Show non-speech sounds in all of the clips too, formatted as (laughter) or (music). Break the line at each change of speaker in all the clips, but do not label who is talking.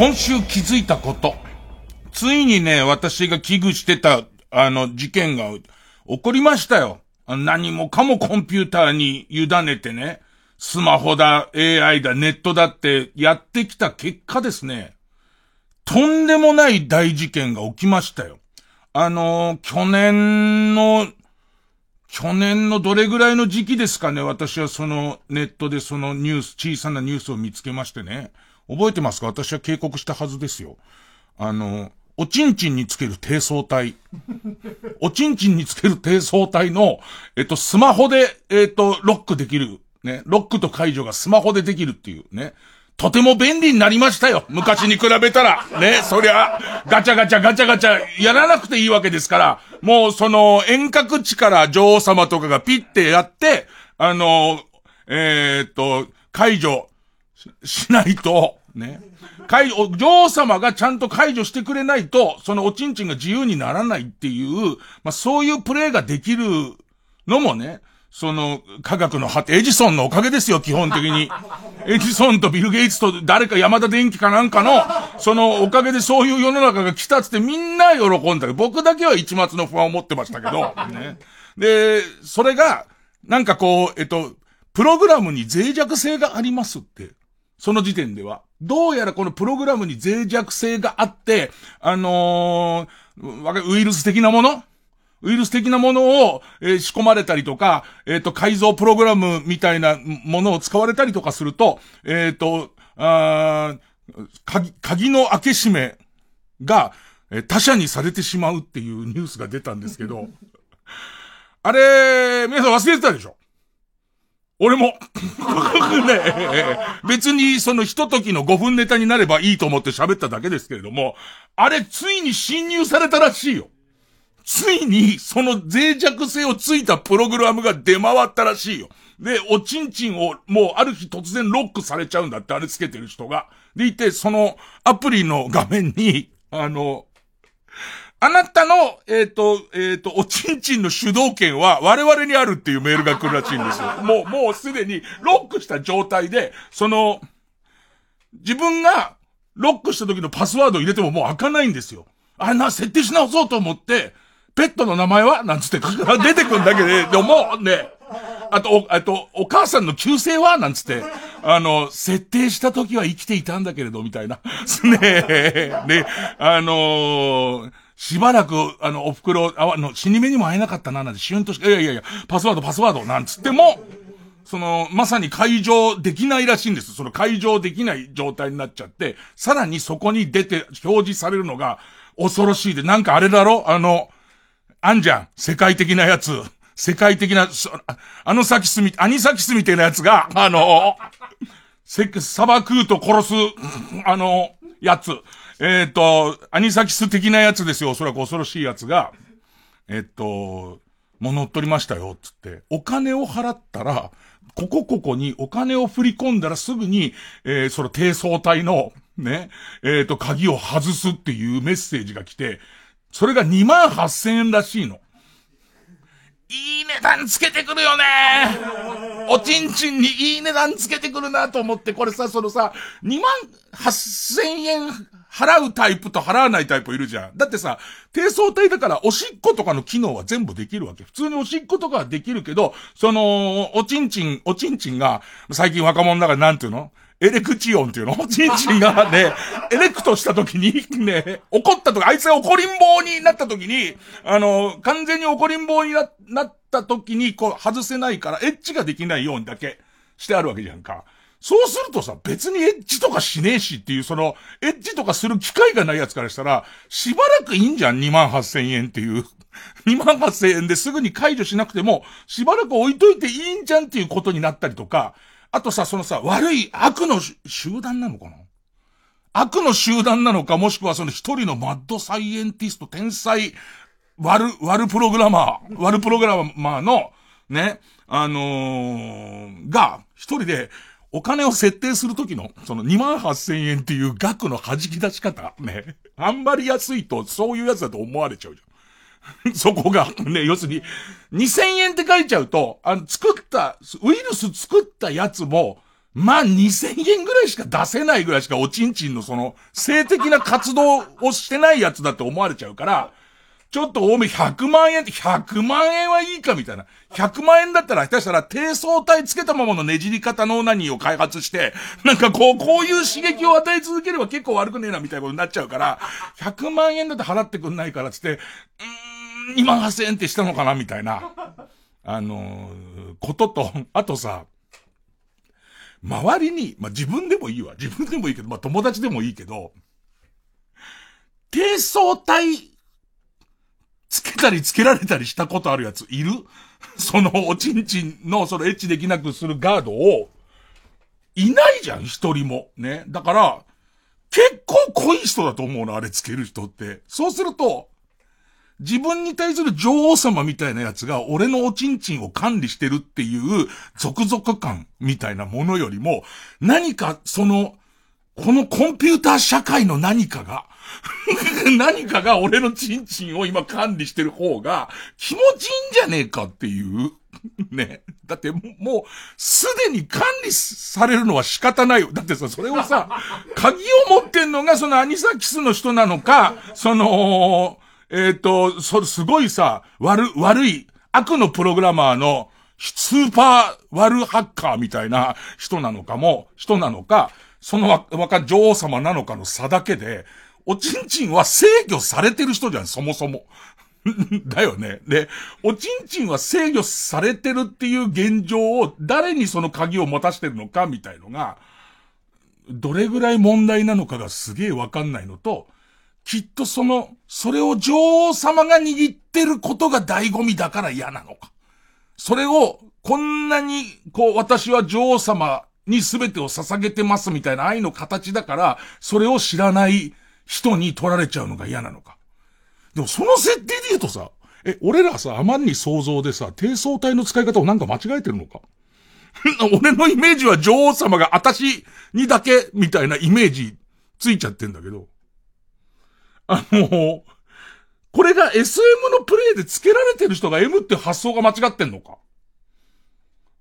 今週気づいたこと。ついにね、私が危惧してた、あの、事件が起こりましたよ。何もかもコンピューターに委ねてね、スマホだ、AI だ、ネットだってやってきた結果ですね、とんでもない大事件が起きましたよ。あの去年の、去年のどれぐらいの時期ですかね、私はそのネットでそのニュース、小さなニュースを見つけましてね。覚えてますか？私は警告したはずですよ。あの、おちんちんにつける低層体。(laughs) おちんちんにつける低層体の、えっと、スマホで、えっと、ロックできる。ね。ロックと解除がスマホでできるっていうね。とても便利になりましたよ。昔に比べたら。ね。そりゃ、ガチャガチャガチャガチャやらなくていいわけですから、もうその遠隔地から女王様とかがピッてやって、あの、えー、っと、解除しないと、ね。解除、女王様がちゃんと解除してくれないと、そのおちんちんが自由にならないっていう、まあそういうプレイができるのもね、その科学の果て、エジソンのおかげですよ、基本的に。(laughs) エジソンとビル・ゲイツと誰か山田電機かなんかの、そのおかげでそういう世の中が来たっつってみんな喜んだ僕だけは一末の不安を持ってましたけど、(laughs) ね。で、それが、なんかこう、えっと、プログラムに脆弱性がありますって。その時点では。どうやらこのプログラムに脆弱性があって、あのー、ウイルス的なもの？ウイルス的なものを、えー、仕込まれたりとか、えっ、ー、と、改造プログラムみたいなものを使われたりとかすると、えっ、ー、と、あ鍵、鍵の開け閉めが、え他者にされてしまうっていうニュースが出たんですけど、(laughs) あれ、皆さん忘れてたでしょ？俺も。(laughs) ね、別にそのひとときの5分ネタになればいいと思って喋っただけですけれども、あれついに侵入されたらしいよ。ついにその脆弱性をついたプログラムが出回ったらしいよ。で、おちんちんをもうある日突然ロックされちゃうんだって、あれつけてる人が。でいて、そのアプリの画面に、あの、あなたの、えっ、ー、と、えっ、ー、と、おちんちんの主導権は我々にあるっていうメールが来るらしいんですよ。もう、もうすでにロックした状態で、その、自分がロックした時のパスワードを入れてももう開かないんですよ。あれな、設定し直そうと思って、ペットの名前はなんつって出てくんだけで、でもうね、あと、あと、お母さんの旧姓はなんつって、あの、設定した時は生きていたんだけれど、みたいな。ねえ、ね、あのーしばらく、あの、お袋、あの、死に目にも会えなかったな、なんて、シュンとしか、いやいやいや、パスワード、パスワード、なんつっても、その、まさに解錠できないらしいんです。その解錠できない状態になっちゃって、さらにそこに出て、表示されるのが、恐ろしいで、なんかあれだろ？あの、あんじゃん。世界的なやつ。世界的な、あのサキスみ、アニサキスみたいなやつが、あの、せ、砂漠と殺す、あの、やつ。えっ、ー、と、アニサキス的なやつですよ。おそらく恐ろしいやつが、えっ、ー、と、もう乗っ取りましたよ、つって。お金を払ったら、ここここにお金を振り込んだらすぐに、えー、その低層体の、ね、えっ、ー、と、鍵を外すっていうメッセージが来て、それが2万8000円らしいの。いい値段つけてくるよねおちんちんにいい値段つけてくるなと思って、これさ、そのさ、2万8000円払うタイプと払わないタイプいるじゃん。だってさ、低層体だからおしっことかの機能は全部できるわけ。普通におしっことかはできるけど、その、おちんちん、おちんちんが、最近若者だからなんていうの？エレクチオンっていうの？おちんちんがね、エレクトした時に、ね、怒った時、あいつが怒りん坊になった時に、あの、完全に怒りん坊にな、なった時に、こう、外せないから、エッチができないようにだけしてあるわけじゃんか。そうするとさ、別にエッジとかしねえしっていう、その、エッジとかする機会がないやつからしたら、しばらくいいんじゃん、2万8千円っていう。(laughs) 2万8千円ですぐに解除しなくても、しばらく置いといていいんじゃんっていうことになったりとか、あとさ、そのさ、悪い悪の集団なのかな？悪の集団なのか、もしくはその一人のマッドサイエンティスト、天才、悪、悪プログラマー、悪プログラマーの、ね、あのー、が、一人で、お金を設定するときの、その2万8000円っていう額の弾き出し方、ね。あんまり安いと、そういうやつだと思われちゃうじゃん。(laughs) そこが、ね、要するに、2000円って書いちゃうと、あの、作った、ウイルス作ったやつも、まあ2000円ぐらいしか出せないぐらいしかおちんちんのその性的な活動をしてないやつだって思われちゃうから、ちょっと多め100万円って100万円はいいかみたいな。100万円だったら下手したら低層体つけたままのねじり方の何を開発して、なんかこう、こういう刺激を与え続ければ結構悪くねえなみたいなことになっちゃうから、100万円だって払ってくんないからつって、うーん、2万8000円ってしたのかなみたいな。あのー、ことと、あとさ、周りに、まあ、自分でもいいわ。自分でもいいけど、まあ、友達でもいいけど、低層体、つけたりつけられたりしたことあるやついる？(laughs) そのおちんちんのそのエッチできなくするガードを、いないじゃん、一人も。ね。だから、結構濃い人だと思うの、あれつける人って。そうすると、自分に対する女王様みたいなやつが俺のおちんちんを管理してるっていう続々感みたいなものよりも、何かその、このコンピューター社会の何かが、(laughs) 何かが俺のチンチンを今管理してる方が気持ちいいんじゃねえかっていう。(laughs) ね。だってもう、すでに管理されるのは仕方ないよ。だってさ、それをさ、鍵を持ってんのがそのアニサキスの人なのか、その、えっ、ー、と、そすごいさ、悪、悪い、悪のプログラマーの、スーパー悪ハッカーみたいな人なのかも、人なのか、そのわ、若女王様なのかの差だけで、おちんちんは制御されてる人じゃん、そもそも。(laughs) だよね。で、おちんちんは制御されてるっていう現状を誰にその鍵を持たしてるのかみたいのが、どれぐらい問題なのかがすげえわかんないのと、きっとその、それを女王様が握ってることが醍醐味だから嫌なのか。それを、こんなに、こう、私は女王様に全てを捧げてますみたいな愛の形だから、それを知らない人に取られちゃうのが嫌なのか。でもその設定で言うとさ、え、俺らさ、あまりに想像でさ、低層体の使い方をなんか間違えてるのか？(laughs) 俺のイメージは女王様が私にだけみたいなイメージついちゃってんだけど。あの、これが SM のプレイで付けられてる人が M って発想が間違ってんのか？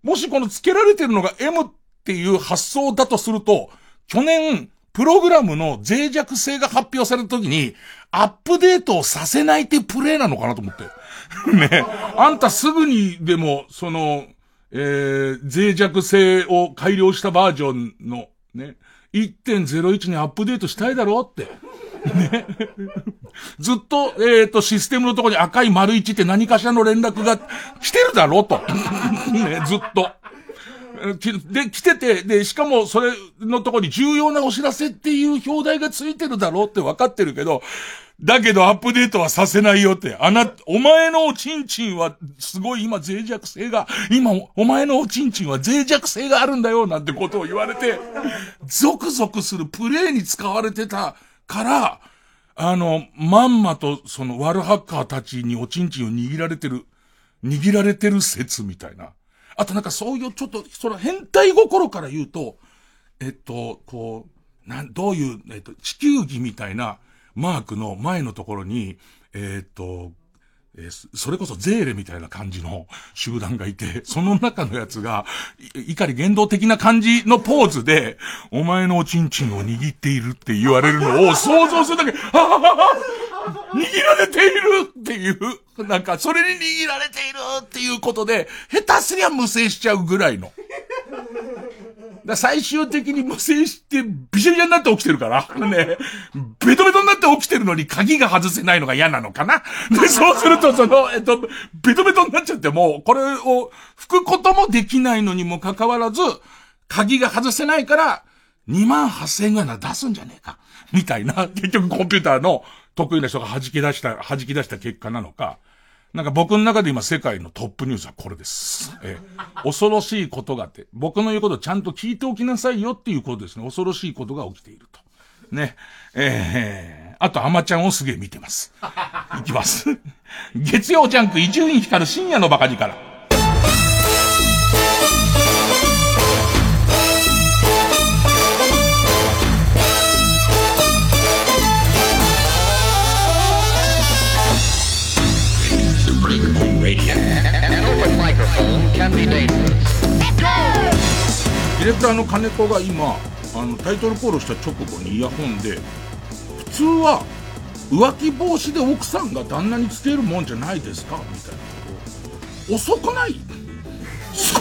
もしこの付けられてるのが M っていう発想だとすると、去年、プログラムの脆弱性が発表された時に、アップデートをさせないってプレイなのかなと思って。(laughs) ね。あんたすぐにでも、その、えー、脆弱性を改良したバージョンの、ね、1.01にアップデートしたいだろうって。ね。(laughs) ずっと、えっ、ー、と、システムのとこに赤い丸1って何かしらの連絡が来てるだろうと。(laughs) ね、ずっと。で、来てて、で、しかもそれのとこに重要なお知らせっていう表題がついてるだろうって分かってるけど、だけどアップデートはさせないよって。あな、お前のおちんちんはすごい今脆弱性が、今お前のおちんちんは脆弱性があるんだよなんてことを言われて、ゾクゾクするプレイに使われてたから、あの、まんまとそのワルハッカーたちにおちんちんを握られてる、握られてる説みたいな。あとなんかそういうちょっと、その変態心から言うと、えっと、こう、なん、どういう、えっと、地球儀みたいなマークの前のところに、えっと、えー、それこそゼーレみたいな感じの集団がいて、(laughs) その中のやつが、怒り言動的な感じのポーズで、お前のおちんちんを握っているって言われるのを (laughs) 想像するだけ、はははは握られているっていう、なんか、それに握られているっていうことで、下手すりゃ無制しちゃうぐらいの。だ最終的に無制して、ビシャビシャになって起きてるから、ね、ベトベトになって起きてるのに鍵が外せないのが嫌なのかな。で、そうすると、その、えっと、ベトベトになっちゃってもう、これを吹くこともできないのにもかかわらず、鍵が外せないから、2万8000円ぐらいなら出すんじゃねえか。みたいな、結局コンピューターの得意な人が弾き出した、弾き出した結果なのか、なんか僕の中で今世界のトップニュースはこれです。え恐ろしいことがあって、僕の言うことをちゃんと聞いておきなさいよっていうことですね。恐ろしいことが起きていると。ね。えー、あと、アマちゃんをすげえ見てます。いきます。月曜ジャンク伊集院光る深夜のバカ力から。ディレクターの金子が今、あの、タイトルコールした直後にイヤホンで、普通は、浮気防止で奥さんが旦那につけるもんじゃないですかみたいなこと遅くない？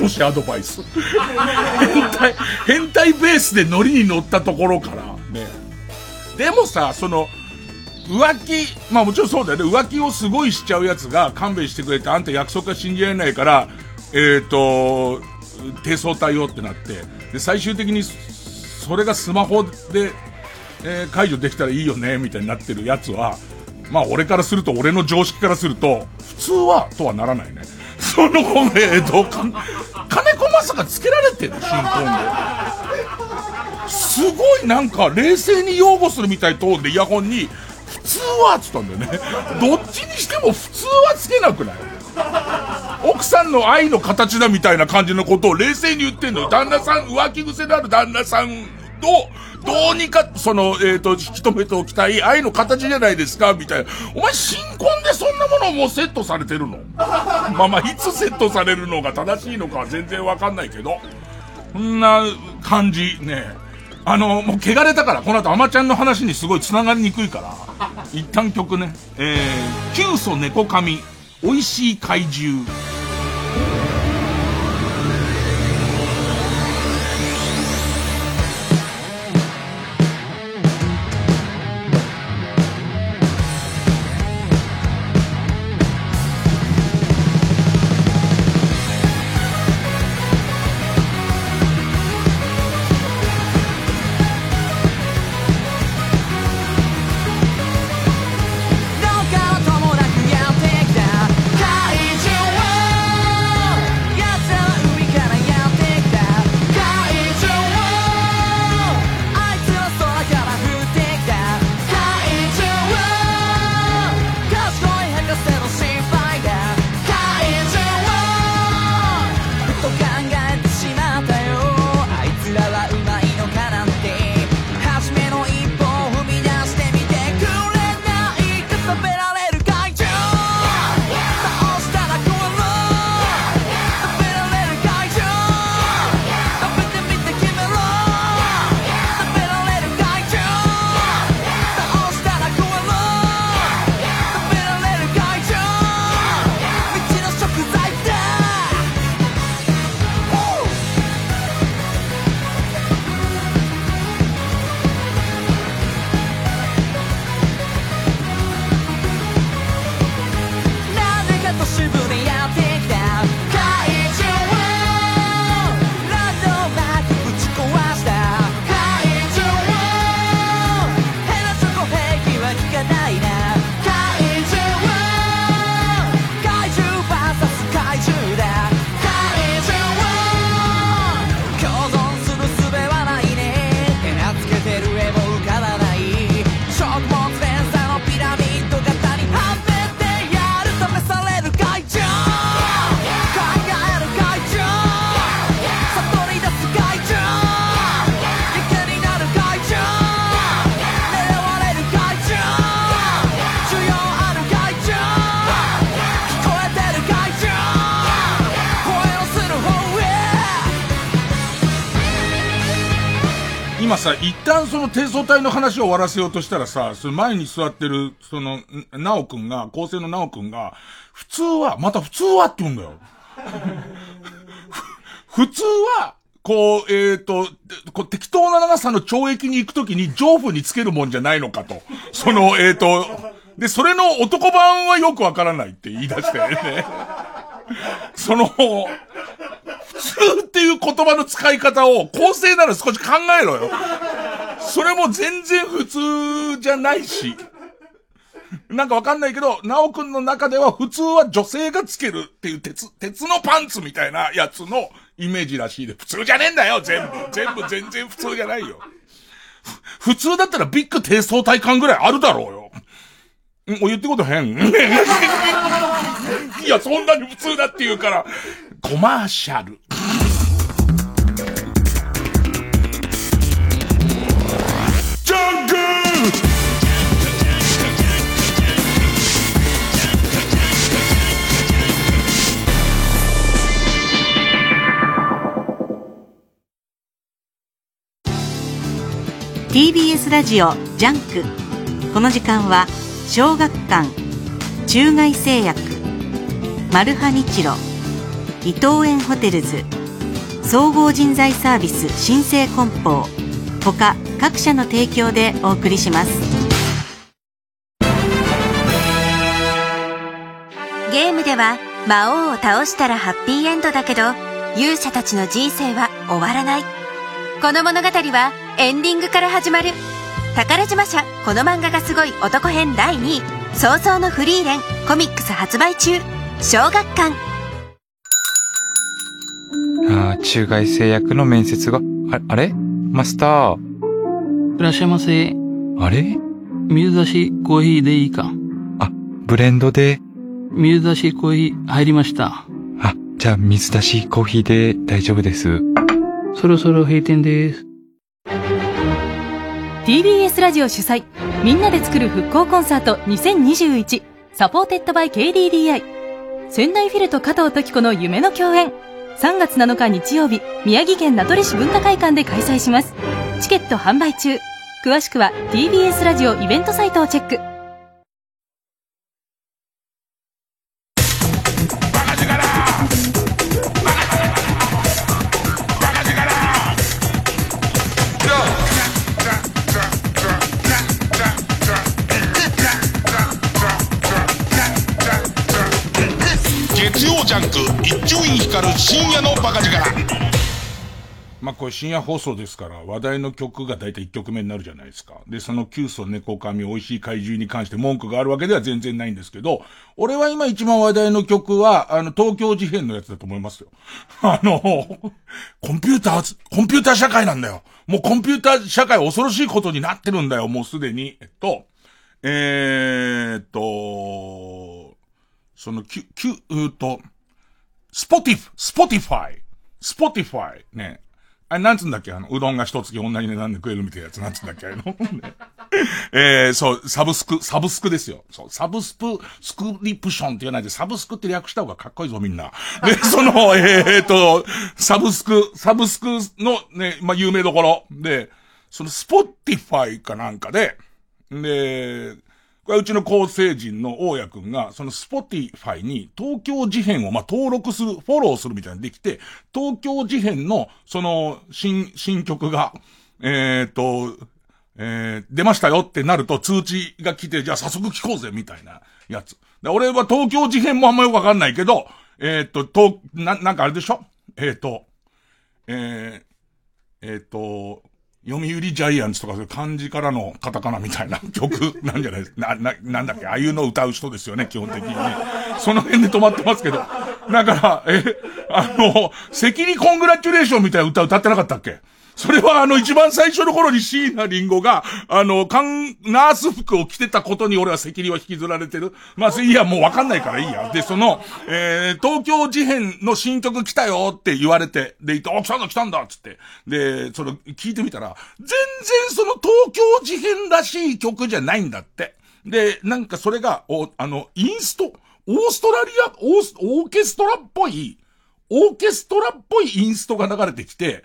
少しアドバイス。(laughs) 変態、変態ベースでノリに乗ったところから、ね。でもさ、その、浮気、まあもちろんそうだよね。浮気をすごいしちゃうやつが勘弁してくれて、あんた約束が信じられないから、えっ、ー、と、低層対応ってなって、で、最終的に、それがスマホで、えー、解除できたらいいよね、みたいになってるやつは、まあ俺からすると、俺の常識からすると、普通は、とはならないね。(laughs) その、えっ、ー、と、金子まさかつけられてる新婚で。すごいなんか、冷静に擁護するみたいトーンでイヤホンに、普通はっつったんだよね。どっちにしても普通はつけなくない？奥さんの愛の形だみたいな感じのことを冷静に言ってんのよ。旦那さん、浮気癖のある旦那さんと、どうにか、その、えっ、ー、と、引き止めておきたい愛の形じゃないですかみたいな。お前、新婚でそんなものをもうセットされてるの？まあまあ、いつセットされるのが正しいのかは全然わかんないけど。こんな感じ、ね。あの、もう汚れたから、この後アマちゃんの話にすごい繋がりにくいから、一旦曲ね。えー、キュウソネコカミ、美味しい怪獣。旦その低層体の話を終わらせようとしたらさ、その前に座ってる、その、なおくんが、構成のなおくんが、普通は、また普通はって言うんだよ。(laughs) 普通は、こう、えっ、ー、と、こう適当な長さの懲役に行くときに上部につけるもんじゃないのかと。その、えっ、ー、と、で、それの男版はよくわからないって言い出してね。その、普通っていう言葉の使い方を構成なら少し考えろよ。それも全然普通じゃないし。なんかわかんないけど、なおくんの中では普通は女性がつけるっていう鉄、鉄のパンツみたいなやつのイメージらしいで、普通じゃねえんだよ、全部。全部全然普通じゃないよ。普通だったらビッグ低層体感ぐらいあるだろうよ。んお言ってこと変いや、そんなに普通だって言うから、コマーシャル。
ジャングル！TBS ラジオジャンク。この時間は小学館中外製薬。マルハニチロ。伊藤園ホテルズ。総合人材サービス新生梱包。他各社の提供でお送りします。
ゲームでは魔王を倒したらハッピーエンドだけど勇者たちの人生は終わらない。この物語はエンディングから始まる。宝島社この漫画がすごい男編第2位。早々のフリーレンコミックス発売中。小学館
ああ、中外製薬の面接が、ああれ？マスター。
いらっしゃいませ。
あれ？
水出しコーヒーでいいか？
あ、ブレンドで。
水出しコーヒー入りました。
あ、じゃあ水出しコーヒーで大丈夫です。
そろそろ閉店です。
TBS ラジオ主催みんなで作る復興コンサート2021サポーテッドバイ KDDI 仙台フィルと加藤登紀子の夢の共演。3月7日日曜日宮城県名取市文化会館で開催します。チケット販売中。詳しくは TBS ラジオイベントサイトをチェック。
これ深夜放送ですから、話題の曲が大体1曲目になるじゃないですか。で、その急須猫髪美味しい怪獣に関して文句があるわけでは全然ないんですけど、俺は今一番話題の曲は、あの、東京事変のやつだと思いますよ。(laughs) あの、コンピューター、コンピューター社会なんだよ。もうコンピューター社会恐ろしいことになってるんだよ、もうすでに。えっと、えー、っと、その、きゅ、きゅ、うーと、スポティフ、スポティファイ。スポティファイ。ね。あれ、なんつうんだっけ？あの、うどんが一月同じ値段で食えるみたいなやつ、なんつうんだっけ？あれの。ね (laughs) えー、そう、サブスク、サブスクですよ。そう、サブスプ、スクリプションって言わないで、サブスクって略した方がかっこいいぞ、みんな。で、(laughs) その、えーと、サブスク、サブスクのね、まあ、有名どころ。で、その、スポティファイかなんかで、で、これはうちの構成人の大家くんが、そのスポティファイに東京事変をま登録する、フォローするみたいなのできて、東京事変のその新、新曲が、えっ、と、えー出ましたよってなると通知が来て、じゃあ早速聞こうぜみたいなやつ。で俺は東京事変もあんまよくわかんないけど、えっ、と、と、な、なんかあれでしょ？えっ、と、えー、えっ、と、読売ジャイアンツとかそういう漢字からのカタカナみたいな (laughs) 曲なんじゃないですかな、な、なんだっけ、ああいうの歌う人ですよね、基本的にね。その辺で止まってますけど。だから、え、あの、セキリコングラチュレーションみたいな歌歌ってなかったっけ？それはあの一番最初の頃に椎名林檎が、あの、かん、ナース服を着てたことに俺は赤痢は引きずられてる。まあ、いいや、もうわかんないからいいや。で、その、えー、東京事変の新曲来たよって言われて、で、言って、あ、来たんだ来たんだっつって。で、その、聞いてみたら、全然その東京事変らしい曲じゃないんだって。で、なんかそれが、お、あの、インスト、オーストラリア、オース、オーケストラっぽい、オーケストラっぽいインストが流れてきて、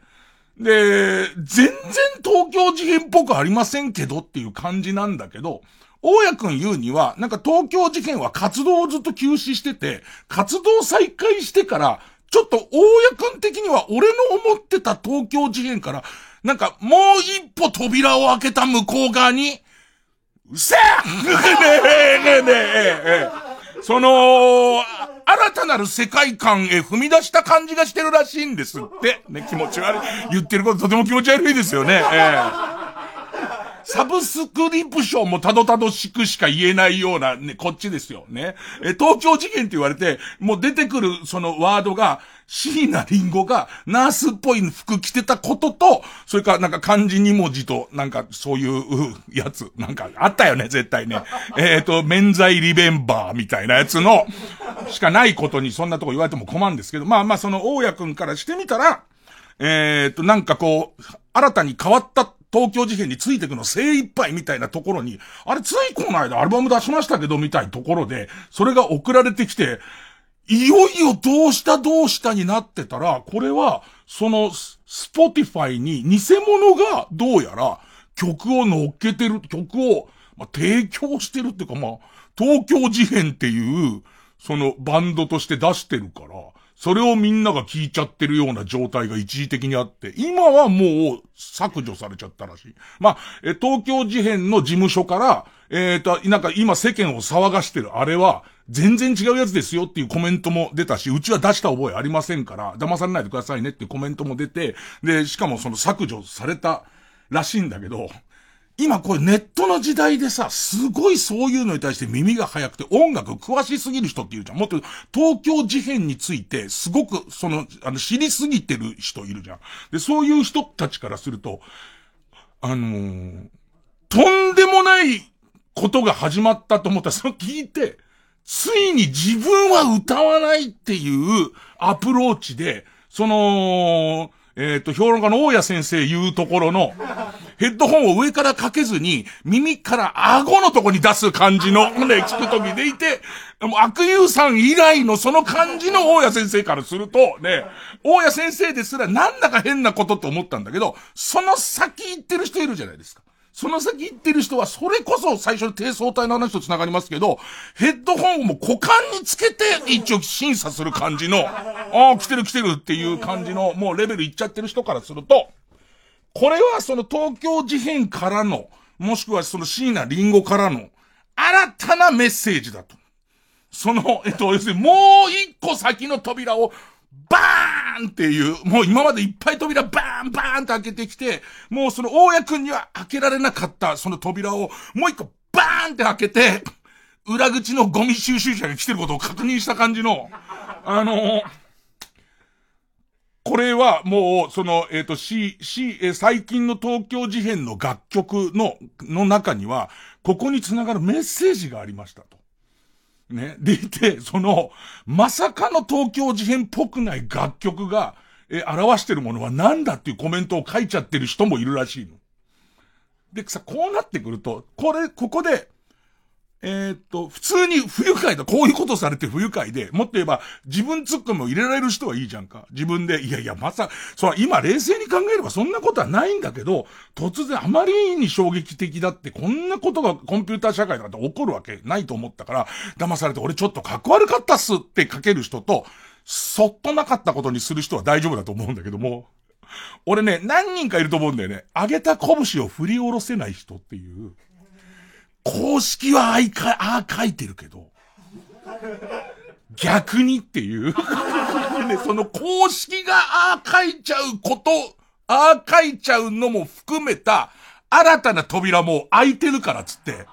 で、全然東京事変っぽくありませんけどっていう感じなんだけど、大家くん言うには、なんか東京事変は活動をずっと休止してて、活動再開してから、ちょっと大家くん的には俺の思ってた東京事変から、なんかもう一歩扉を開けた向こう側に、うせ (laughs) えねえねえねえええ。その、新たなる世界観へ踏み出した感じがしてるらしいんですって。ね、気持ち悪い。言ってることとても気持ち悪いですよね。ええサブスクリプションもたどたどしくしか言えないようなね、こっちですよね。え、東京事件って言われて、もう出てくるそのワードが、椎名林檎がナースっぽい服着てたことと、それからなんか漢字2文字と、なんかそういうやつ、なんかあったよね、絶対ね。えっ、と、免罪リベンバーみたいなやつの、しかないことにそんなとこ言われても困るんですけど、まあまあその大家くんからしてみたら、えっ、と、なんかこう、新たに変わった東京事変についていくの精一杯みたいなところに、あれついこの間アルバム出しましたけどみたいなところで、それが送られてきて、いよいよどうしたどうしたになってたら、これは、その、スポティファイに偽物がどうやら、曲を乗っけてる、曲を、ま、提供してるっていうか、まあ、東京事変っていう、そのバンドとして出してるから、それをみんなが聞いちゃってるような状態が一時的にあって、今はもう削除されちゃったらしい。まあ、え、東京事変の事務所から、えっ、と、なんか今世間を騒がしてるあれは、全然違うやつですよっていうコメントも出たし、うちは出した覚えありませんから、騙されないでくださいねっていうコメントも出て、で、しかもその削除されたらしいんだけど、今これネットの時代でさ、すごいそういうのに対して耳が早くて音楽詳しすぎる人っているじゃん。もっと東京事変についてすごくその、あの知りすぎてる人いるじゃん。で、そういう人たちからすると、あのーとんでもないことが始まったと思ったら、それ聞いて、ついに自分は歌わないっていうアプローチで、その、えっ、と、評論家の大谷先生言うところの、ヘッドホンを上からかけずに、耳から顎のとこに出す感じの、ね、聞くときでいて、もう悪友さん以来のその感じの大谷先生からすると、ね、大谷先生ですらなんだか変なことと思ったんだけど、その先行ってる人いるじゃないですか。その先行ってる人は、それこそ最初の低層体の話と繋がりますけど、ヘッドホンをもう股間につけて一応審査する感じの、ああ、来てる来てるっていう感じの、もうレベルいっちゃってる人からすると、これはその東京事変からの、もしくはその椎名林檎からの、新たなメッセージだと。その、えっと、要するにもう一個先の扉を、バーンっていう、もう今までいっぱい扉バーンバーンって開けてきて、もうその大家くんには開けられなかったその扉をもう一個バーンって開けて、裏口のゴミ収集車が来てることを確認した感じの、あのこれはもう、その、えっ、と、し、し、えー最近の東京事変の楽曲の、の中には、ここにつながるメッセージがありましたと。ね。でいて、その、まさかの東京事変っぽくない楽曲が、え表してるものは何だっていうコメントを書いちゃってる人もいるらしいの。で、さ、こうなってくると、これ、ここで、えーっと、普通に不愉快だ。こういうことされて不愉快で、もっと言えば、自分ツッコミを入れられる人はいいじゃんか。自分で、いやいや、まさ、そう、今冷静に考えればそんなことはないんだけど、突然あまりに衝撃的だって、こんなことがコンピューター社会だって起こるわけないと思ったから、騙されて俺ちょっとかっこ悪かったっすって書ける人と、そっとなかったことにする人は大丈夫だと思うんだけども、俺ね、何人かいると思うんだよね。上げた拳を振り下ろせない人っていう。公式はあいか、ああ書いてるけど、逆にっていう。(laughs) ね、その公式がああ書いちゃうこと、ああ書いちゃうのも含めた、新たな扉も開いてるからつって。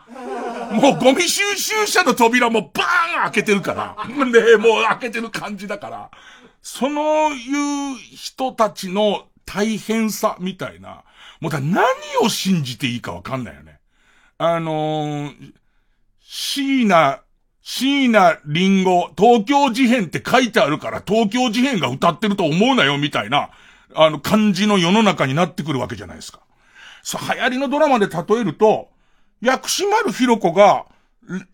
もうゴミ収集車の扉もバーン開けてるから。で、もう開けてる感じだから。そのいう人たちの大変さみたいな。もうだ何を信じていいかわかんないよね。あのー、椎名、椎名林檎、東京事変って書いてあるから東京事変が歌ってると思うなよみたいな、あの感じの世の中になってくるわけじゃないですか。そう、流行りのドラマで例えると、薬師丸ひろ子が、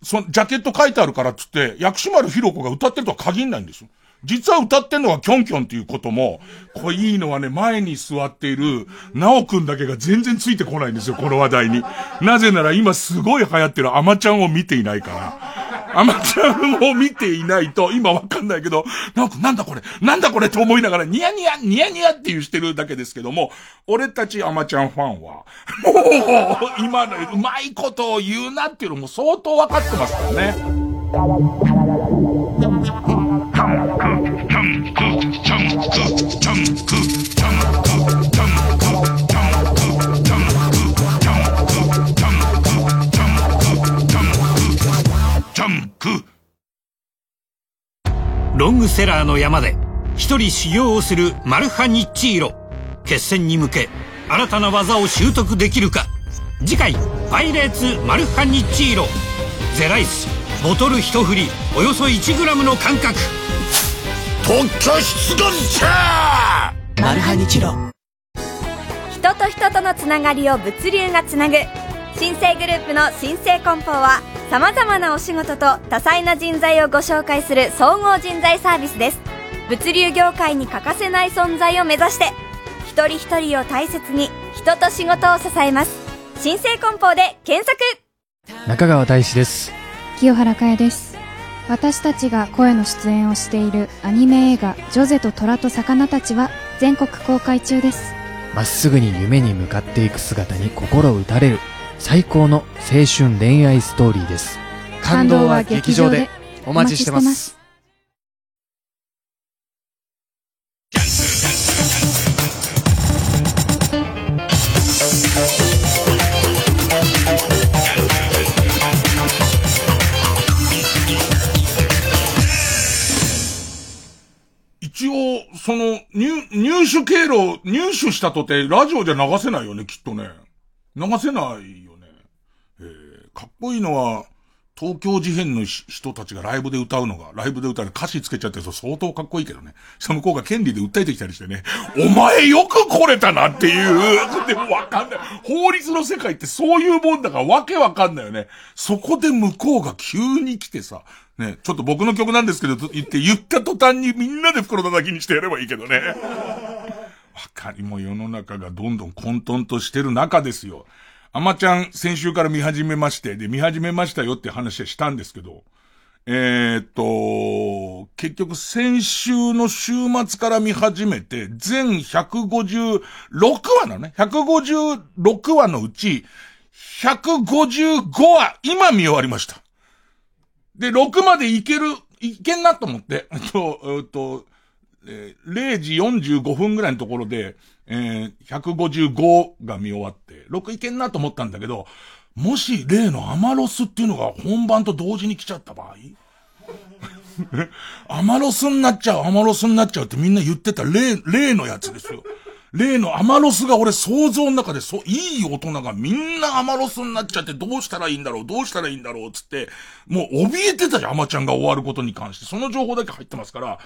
その、ジャケット書いてあるからっつって、薬師丸ひろ子が歌ってるとは限んないんですよ。実は歌ってんのはキョンキョンっていうことも、これいいのはね、前に座っている、なおくんだけが全然ついてこないんですよ、この話題に。なぜなら今すごい流行ってるアマちゃんを見ていないから。アマちゃんを見ていないと、今わかんないけど、なおくんなんだこれなんだこれと思いながら、ニヤニヤ、ニヤニヤっていうしてるだけですけども、俺たちアマちゃんファンは、もう、今のうまいことを言うなっていうのも相当わかってますからね。
ロングセラーの山で一人修行をするマルハニッチーロ。決戦に向け新たな技を習得できるか。次回「パイレーツマルハニッチーロ」ゼライスボトル一振りおよそ 1g の感覚特許出願者!
マルハニチロ。
人と人とのつながりを物流がつなぐ。新生グループの新生梱包はさまざまなお仕事と多彩な人材をご紹介する総合人材サービスです。物流業界に欠かせない存在を目指して一人一人を大切に人と仕事を支えます。新生梱包で検索。
中川大志です。
清原かやです。私たちが声の出演をしているアニメ映画「ジョゼと虎と魚たち」は全国公開中です。
まっすぐに夢に向かっていく姿に心打たれる最高の青春恋愛ストーリーです。感動は劇場で。お待ちしてます。
一応、その、入、入手経路、入手したとて、ラジオじゃ流せないよね、きっとね。流せないかっこいいのは、東京事変の人たちがライブで歌うのが、ライブで歌う歌詞つけちゃってると相当かっこいいけどね。その向こうが権利で訴えてきたりしてね、お前よく来れたなっていう、(laughs) でもわかんない。法律の世界ってそういうもんだからわけわかんないよね。そこで向こうが急に来てさ、ね、ちょっと僕の曲なんですけど、言って言った途端にみんなで袋叩きにしてやればいいけどね。わかりも世の中がどんどん混沌としてる中ですよ。あまちゃん先週から見始めまして、で、見始めましたよって話はしたんですけど、えー、っと、結局先週の週末から見始めて、全156話のね、156話のうち、155話、今見終わりました。で、6までいける、いけんなと思って、えっと、えっと、えー、0時45分ぐらいのところで、えー、155が見終わって、6いけんなと思ったんだけど、もし例のアマロスっていうのが本番と同時に来ちゃった場合？(laughs) アマロスになっちゃう、アマロスになっちゃうってみんな言ってた例、例のやつですよ。例のアマロスが俺想像の中でそう、いい大人がみんなアマロスになっちゃってどうしたらいいんだろう、どうしたらいいんだろう、つって、もう怯えてたじゃん、アマちゃんが終わることに関して。その情報だけ入ってますから、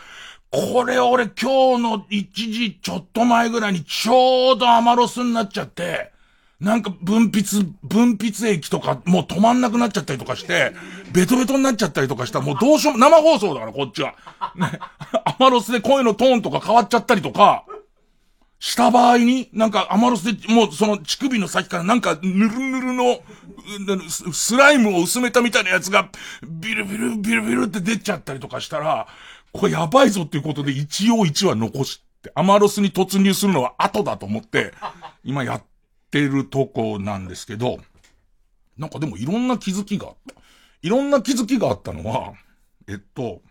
これ俺今日の1時ちょっと前ぐらいにちょうどアマロスになっちゃって、なんか分泌、分泌液とかもう止まんなくなっちゃったりとかして、ベトベトになっちゃったりとかしたらもうどうしよう、生放送だからこっちは。ね。(laughs) アマロスで声のトーンとか変わっちゃったりとか、した場合に、なんかアマロスでもうその乳首の先からなんかぬるぬるの、スライムを薄めたみたいなやつが、ビルビルビルビルって出ちゃったりとかしたら、これやばいぞっていうことで一応一話残して、アマロスに突入するのは後だと思って、今やってるとこなんですけど、なんかでもいろんな気づきがあった。いろんな気づきがあったのは、えっと、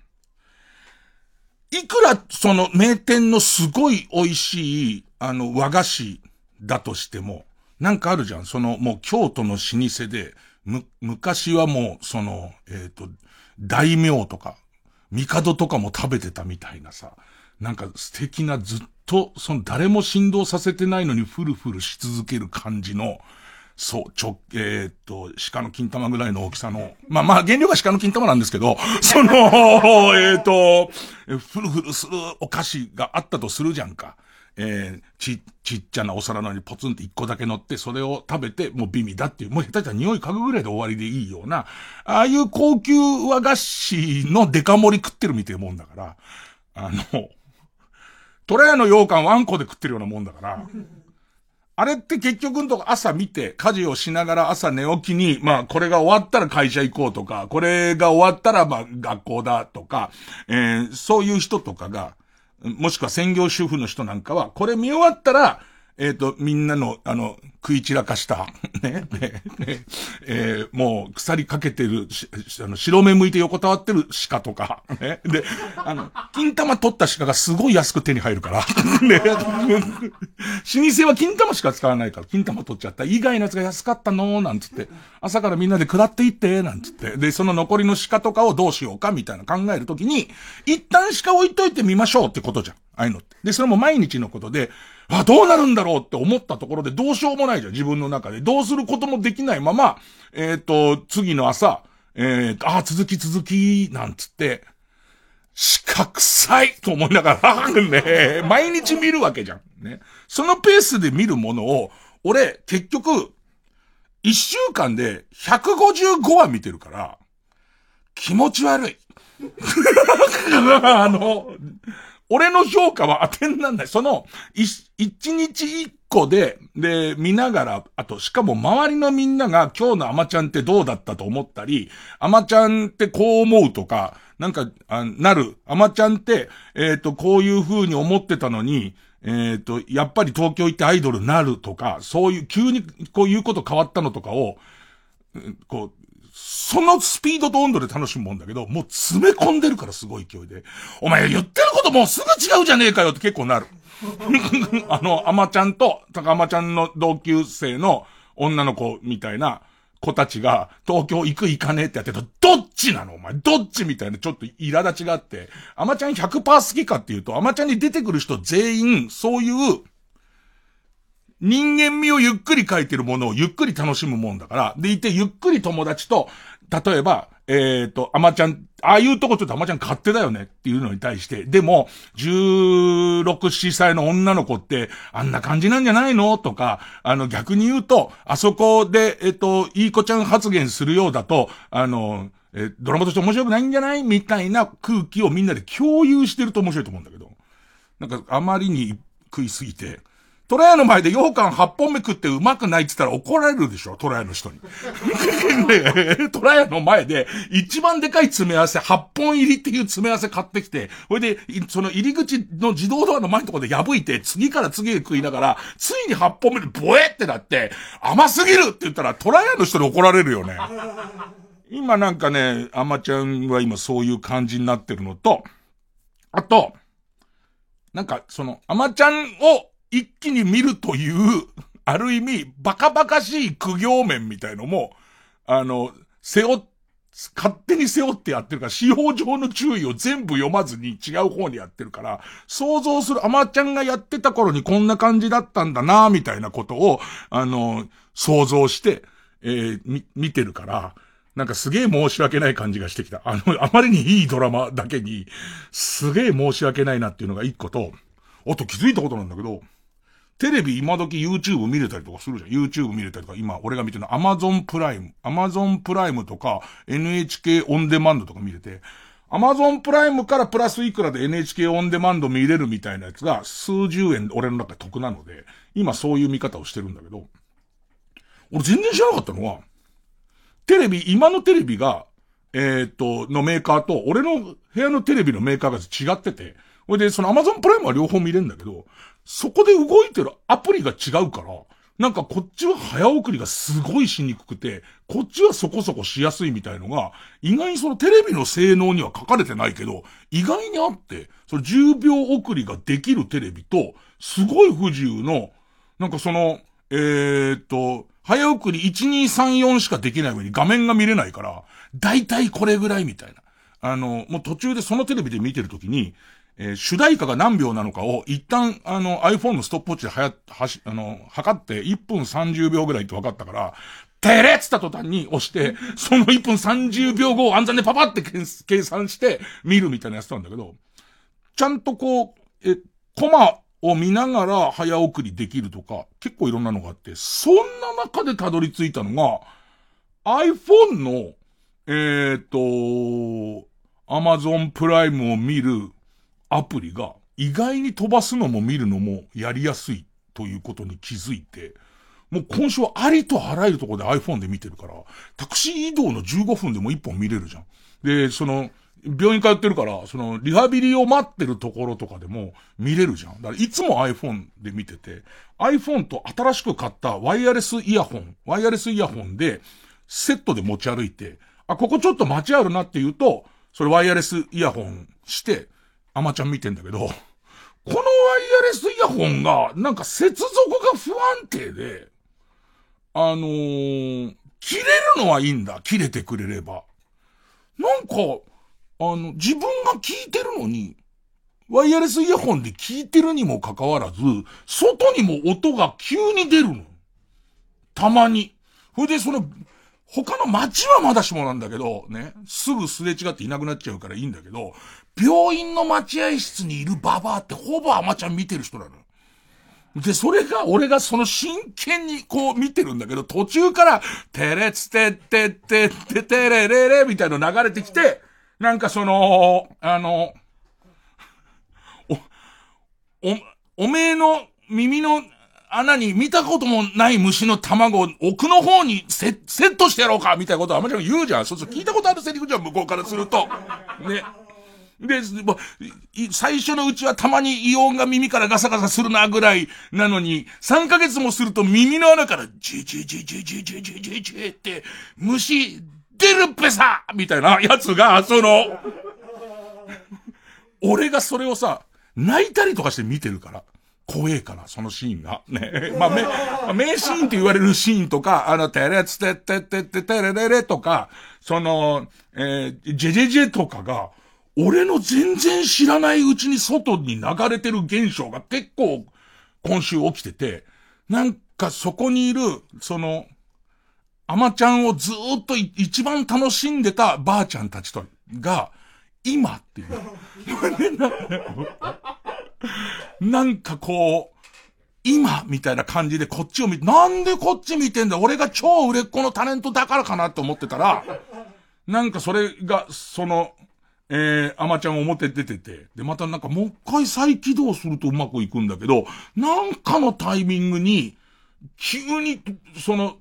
いくらその名店のすごい美味しい、あの和菓子だとしても、なんかあるじゃん。そのもう京都の老舗で、む、昔はもうその、えっ、ー、と、大名とか、帝とかも食べてたみたいなさ、なんか素敵なずっと、その誰も振動させてないのにフルフルし続ける感じの、そう、ちょ、えー、っと、鹿の金玉ぐらいの大きさの、まあまあ、原料が鹿の金玉なんですけど、(laughs) その、えー、っと、フルフルするお菓子があったとするじゃんか。えー、ち、ちっちゃなお皿のにポツンって一個だけ乗って、それを食べて、もう美味だっていう、もう下手したら匂い嗅ぐぐらいで終わりでいいような、ああいう高級和菓子のデカ盛り食ってるみたいなもんだから、あの、トラヤの羊羹ワンコで食ってるようなもんだから、あれって結局のとこ朝見て、家事をしながら朝寝起きに、まあこれが終わったら会社行こうとか、これが終わったらまあ学校だとか、えー、そういう人とかが、もしくは専業主婦の人なんかは、これ見終わったら、えっ、ー、と、みんなの、あの、食い散らかした、(laughs) ね、ね、ね、えー、もう腐りかけてる、あの、白目向いて横たわってる鹿とか、(laughs) ね、で、あの、金玉取った鹿がすごい安く手に入るから、(laughs) ね、老舗は金玉しか使わないから、金玉取っちゃった。以外のやつが安かったのなんつって、朝からみんなで下っていって、なんつって、で、その残りの鹿とかをどうしようか、みたいな考えるときに、一旦鹿置いといてみましょうってことじゃん。ああいうのって。で、それも毎日のことで、あ、どうなるんだろうって思ったところでどうしようもないじゃん、自分の中で。どうすることもできないまま、えっ、ー、と、次の朝、えー、あ、続き続き、なんつって、四角臭いと思いながら、(laughs) ね、毎日見るわけじゃん。ね。そのペースで見るものを、俺、結局、一週間で155話見てるから、気持ち悪い。(laughs) あの、俺の評価は当てになんない。その、一日一個で、で、見ながら、あと、しかも周りのみんなが今日のアマちゃんってどうだったと思ったり、アマちゃんってこう思うとか、なんか、あなる、アマちゃんって、えっ、ー、と、こういう風に思ってたのに、えっ、ー、と、やっぱり東京行ってアイドルなるとか、そういう、急にこういうこと変わったのとかを、こう、そのスピードと温度で楽しむもんだけど、もう詰め込んでるからすごい勢いで。お前言ってることもうすぐ違うじゃねえかよって結構なる。(laughs) あの、アマちゃんと、高アマちゃんの同級生の女の子みたいな子たちが東京行く行かねえってやってると、どっちなの？お前どっちみたいなちょっと苛立ちがあって、アマちゃん100%好きかっていうと、アマちゃんに出てくる人全員、そういう人間味をゆっくり書いてるものをゆっくり楽しむもんだから、でいてゆっくり友達と、例えば、えっ、ー、と、アマちゃん、ああいうとこちょっとアマちゃん勝手だよねっていうのに対して、でも、16、7歳の女の子って、あんな感じなんじゃないのとか、あの逆に言うと、あそこで、えっ、ー、と、いい子ちゃん発言するようだと、あの、えドラマとして面白くないんじゃないみたいな空気をみんなで共有してると面白いと思うんだけど、なんかあまりに食いすぎて、トラヤの前で羊羹8本目食ってうまくないって言ったら怒られるでしょトラヤの人に。(laughs) トラヤの前で一番でかい詰め合わせ8本入りっていう詰め合わせ買ってきて、ほいで、その入り口の自動ドアの前のところで破いて、次から次へ食いながら、ついに8本目でボエってなって、甘すぎるって言ったらトラヤの人に怒られるよね。今なんかね、アマちゃんは今そういう感じになってるのと、あと、なんか、その、アマちゃんを一気に見るという、ある意味、バカバカしい苦行面みたいのも、あの、背負っ、勝手に背負ってやってるから、司法上の注意を全部読まずに違う方にやってるから、想像する、アマちゃんがやってた頃にこんな感じだったんだな、みたいなことを、あの、想像して、えー、み、見てるから、なんかすげえ申し訳ない感じがしてきた。あの、あまりにいいドラマだけに、すげえ申し訳ないなっていうのが一個と、あと気づいたことなんだけど、テレビ今時 YouTube 見れたりとかするじゃん。YouTube 見れたりとか、今俺が見てるの Amazon プライム。Amazon プライムとか NHK オンデマンドとか見れて、Amazon プライムからプラスいくらで NHK オンデマンド見れるみたいなやつが数十円俺の中で得なので、今そういう見方をしてるんだけど、俺全然知らなかったのは、テレビ、今のテレビが、えー、っと、のメーカーと、俺の部屋のテレビのメーカーが違ってて、ほいで、その Amazon プライムは両方見れるんだけど、そこで動いてるアプリが違うから、なんかこっちは早送りがすごいしにくくて、こっちはそこそこしやすいみたいのが、意外にそのテレビの性能には書かれてないけど、意外にあって、その10秒送りができるテレビと、すごい不自由の、なんかその、えー、っと、早送り1234しかできない上に画面が見れないから、だいたいこれぐらいみたいな。あの、もう途中でそのテレビで見てるときに、えー、主題歌が何秒なのかを一旦、あの、iPhone のストップウォッチではや、はし、あの、測って1分30秒ぐらいって分かったから、てれっつった途端に押して、その1分30秒後を暗算でパパって計算して見るみたいなやつなんだけど、ちゃんとこう、え、コマを見ながら早送りできるとか、結構いろんなのがあって、そんな中でたどり着いたのが、iPhone の、えっ、ー、と、Amazon プライムを見るアプリが意外に飛ばすのも見るのもやりやすいということに気づいて、もう今週はありとあらゆるところで iPhone で見てるから、タクシー移動の15分でも1本見れるじゃん。で、その、病院通ってるから、その、リハビリを待ってるところとかでも見れるじゃん。だからいつも iPhone で見てて、iPhone と新しく買ったワイヤレスイヤホン、ワイヤレスイヤホンで、セットで持ち歩いて、あ、ここちょっと街あるなって言うと、それワイヤレスイヤホンして、アマちゃん見てんだけど、このワイヤレスイヤホンが、なんか接続が不安定で、あのー、切れるのはいいんだ。切れてくれれば。なんか、あの、自分が聞いてるのに、ワイヤレスイヤホンで聞いてるにもかかわらず、外にも音が急に出るの。たまに。それでその、他の街はまだしもなんだけど、ね、すぐすれ違っていなくなっちゃうからいいんだけど、病院の待合室にいるババアってほぼアマちゃん見てる人なの。で、それが、俺がその真剣にこう見てるんだけど、途中から、テレツテってってってテレレレみたいの流れてきて、なんかその、あの、お、お、おめえの耳の穴に見たこともない虫の卵を奥の方にセセットしてやろうかみたいなことはあまちゃん言うじゃん。そうそう、聞いたことあるセリフじゃん、向こうからすると。ね。で、最初のうちはたまにイオンが耳からガサガサするなぐらいなのに、3ヶ月もすると耳の穴からジジジジジジジジジって、虫出るっぺさみたいなやつが、その、俺がそれをさ、泣いたりとかして見てるから。怖えから、そのシーンが。ね。まあ、名、名シーンって言われるシーンとか、あの、テレツテテテテテレレレとか、その、えー、ジェジェジェとかが、俺の全然知らないうちに外に流れてる現象が結構今週起きてて、なんかそこにいる、その、アマちゃんをずっと一番楽しんでたばあちゃんたちと、が、今っていう。(laughs) なんかこう、今みたいな感じでこっちを見て、なんでこっち見てんだ？俺が超売れっ子のタレントだからかなって思ってたら、なんかそれが、その、えー、アマちゃん表出てて、で、またなんかもう一回再起動するとうまくいくんだけど、なんかのタイミングに、急に、その、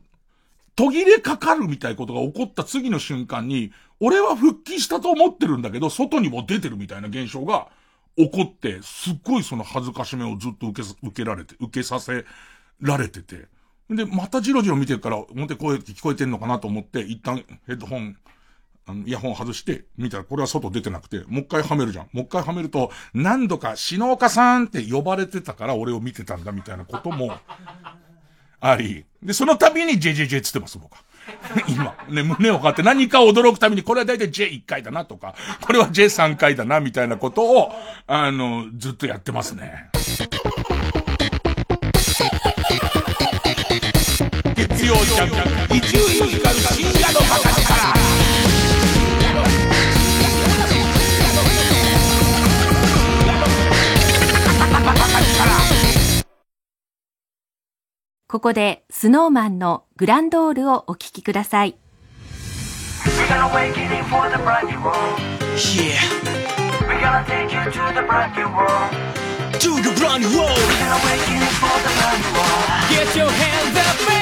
途切れかかるみたいなことが起こった次の瞬間に、俺は復帰したと思ってるんだけど、外にも出てるみたいな現象が起こって、すっごいその恥ずかしめをずっと受け、受けられて、受けさせられてて。で、またジロジロ見てるから、表声って聞こえてんのかなと思って、一旦ヘッドホン、あの、イヤホン外して、見たらこれは外出てなくて、もう一回はめるじゃん。もう一回はめると、何度か、篠岡さんって呼ばれてたから俺を見てたんだみたいなことも、あり。で、その度に JJJ つってます、僕は。(laughs) 今、ね、胸を張って何か驚くために、これはだいたい J1 回だなとか、これは J3 回だな、みたいなことを、あの、ずっとやってますね。月曜ジャンク、一流光深夜の博士か
ここでスノーマンのグランドールをお聴きください。Get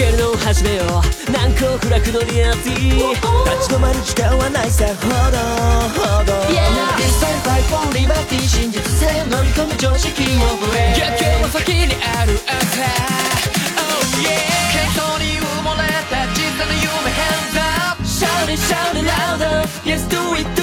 蹴るの蹴るの始めよう難攻不落のリアリティ立ち止まる時間はないさほどほど。Yeah 先輩フォンリバティ真実性乗り込む常識をブレ逆境は先にある朝 Oh yeah 喧騒に埋もれた小さな夢 Hands up Shout it shout it louder Yes do it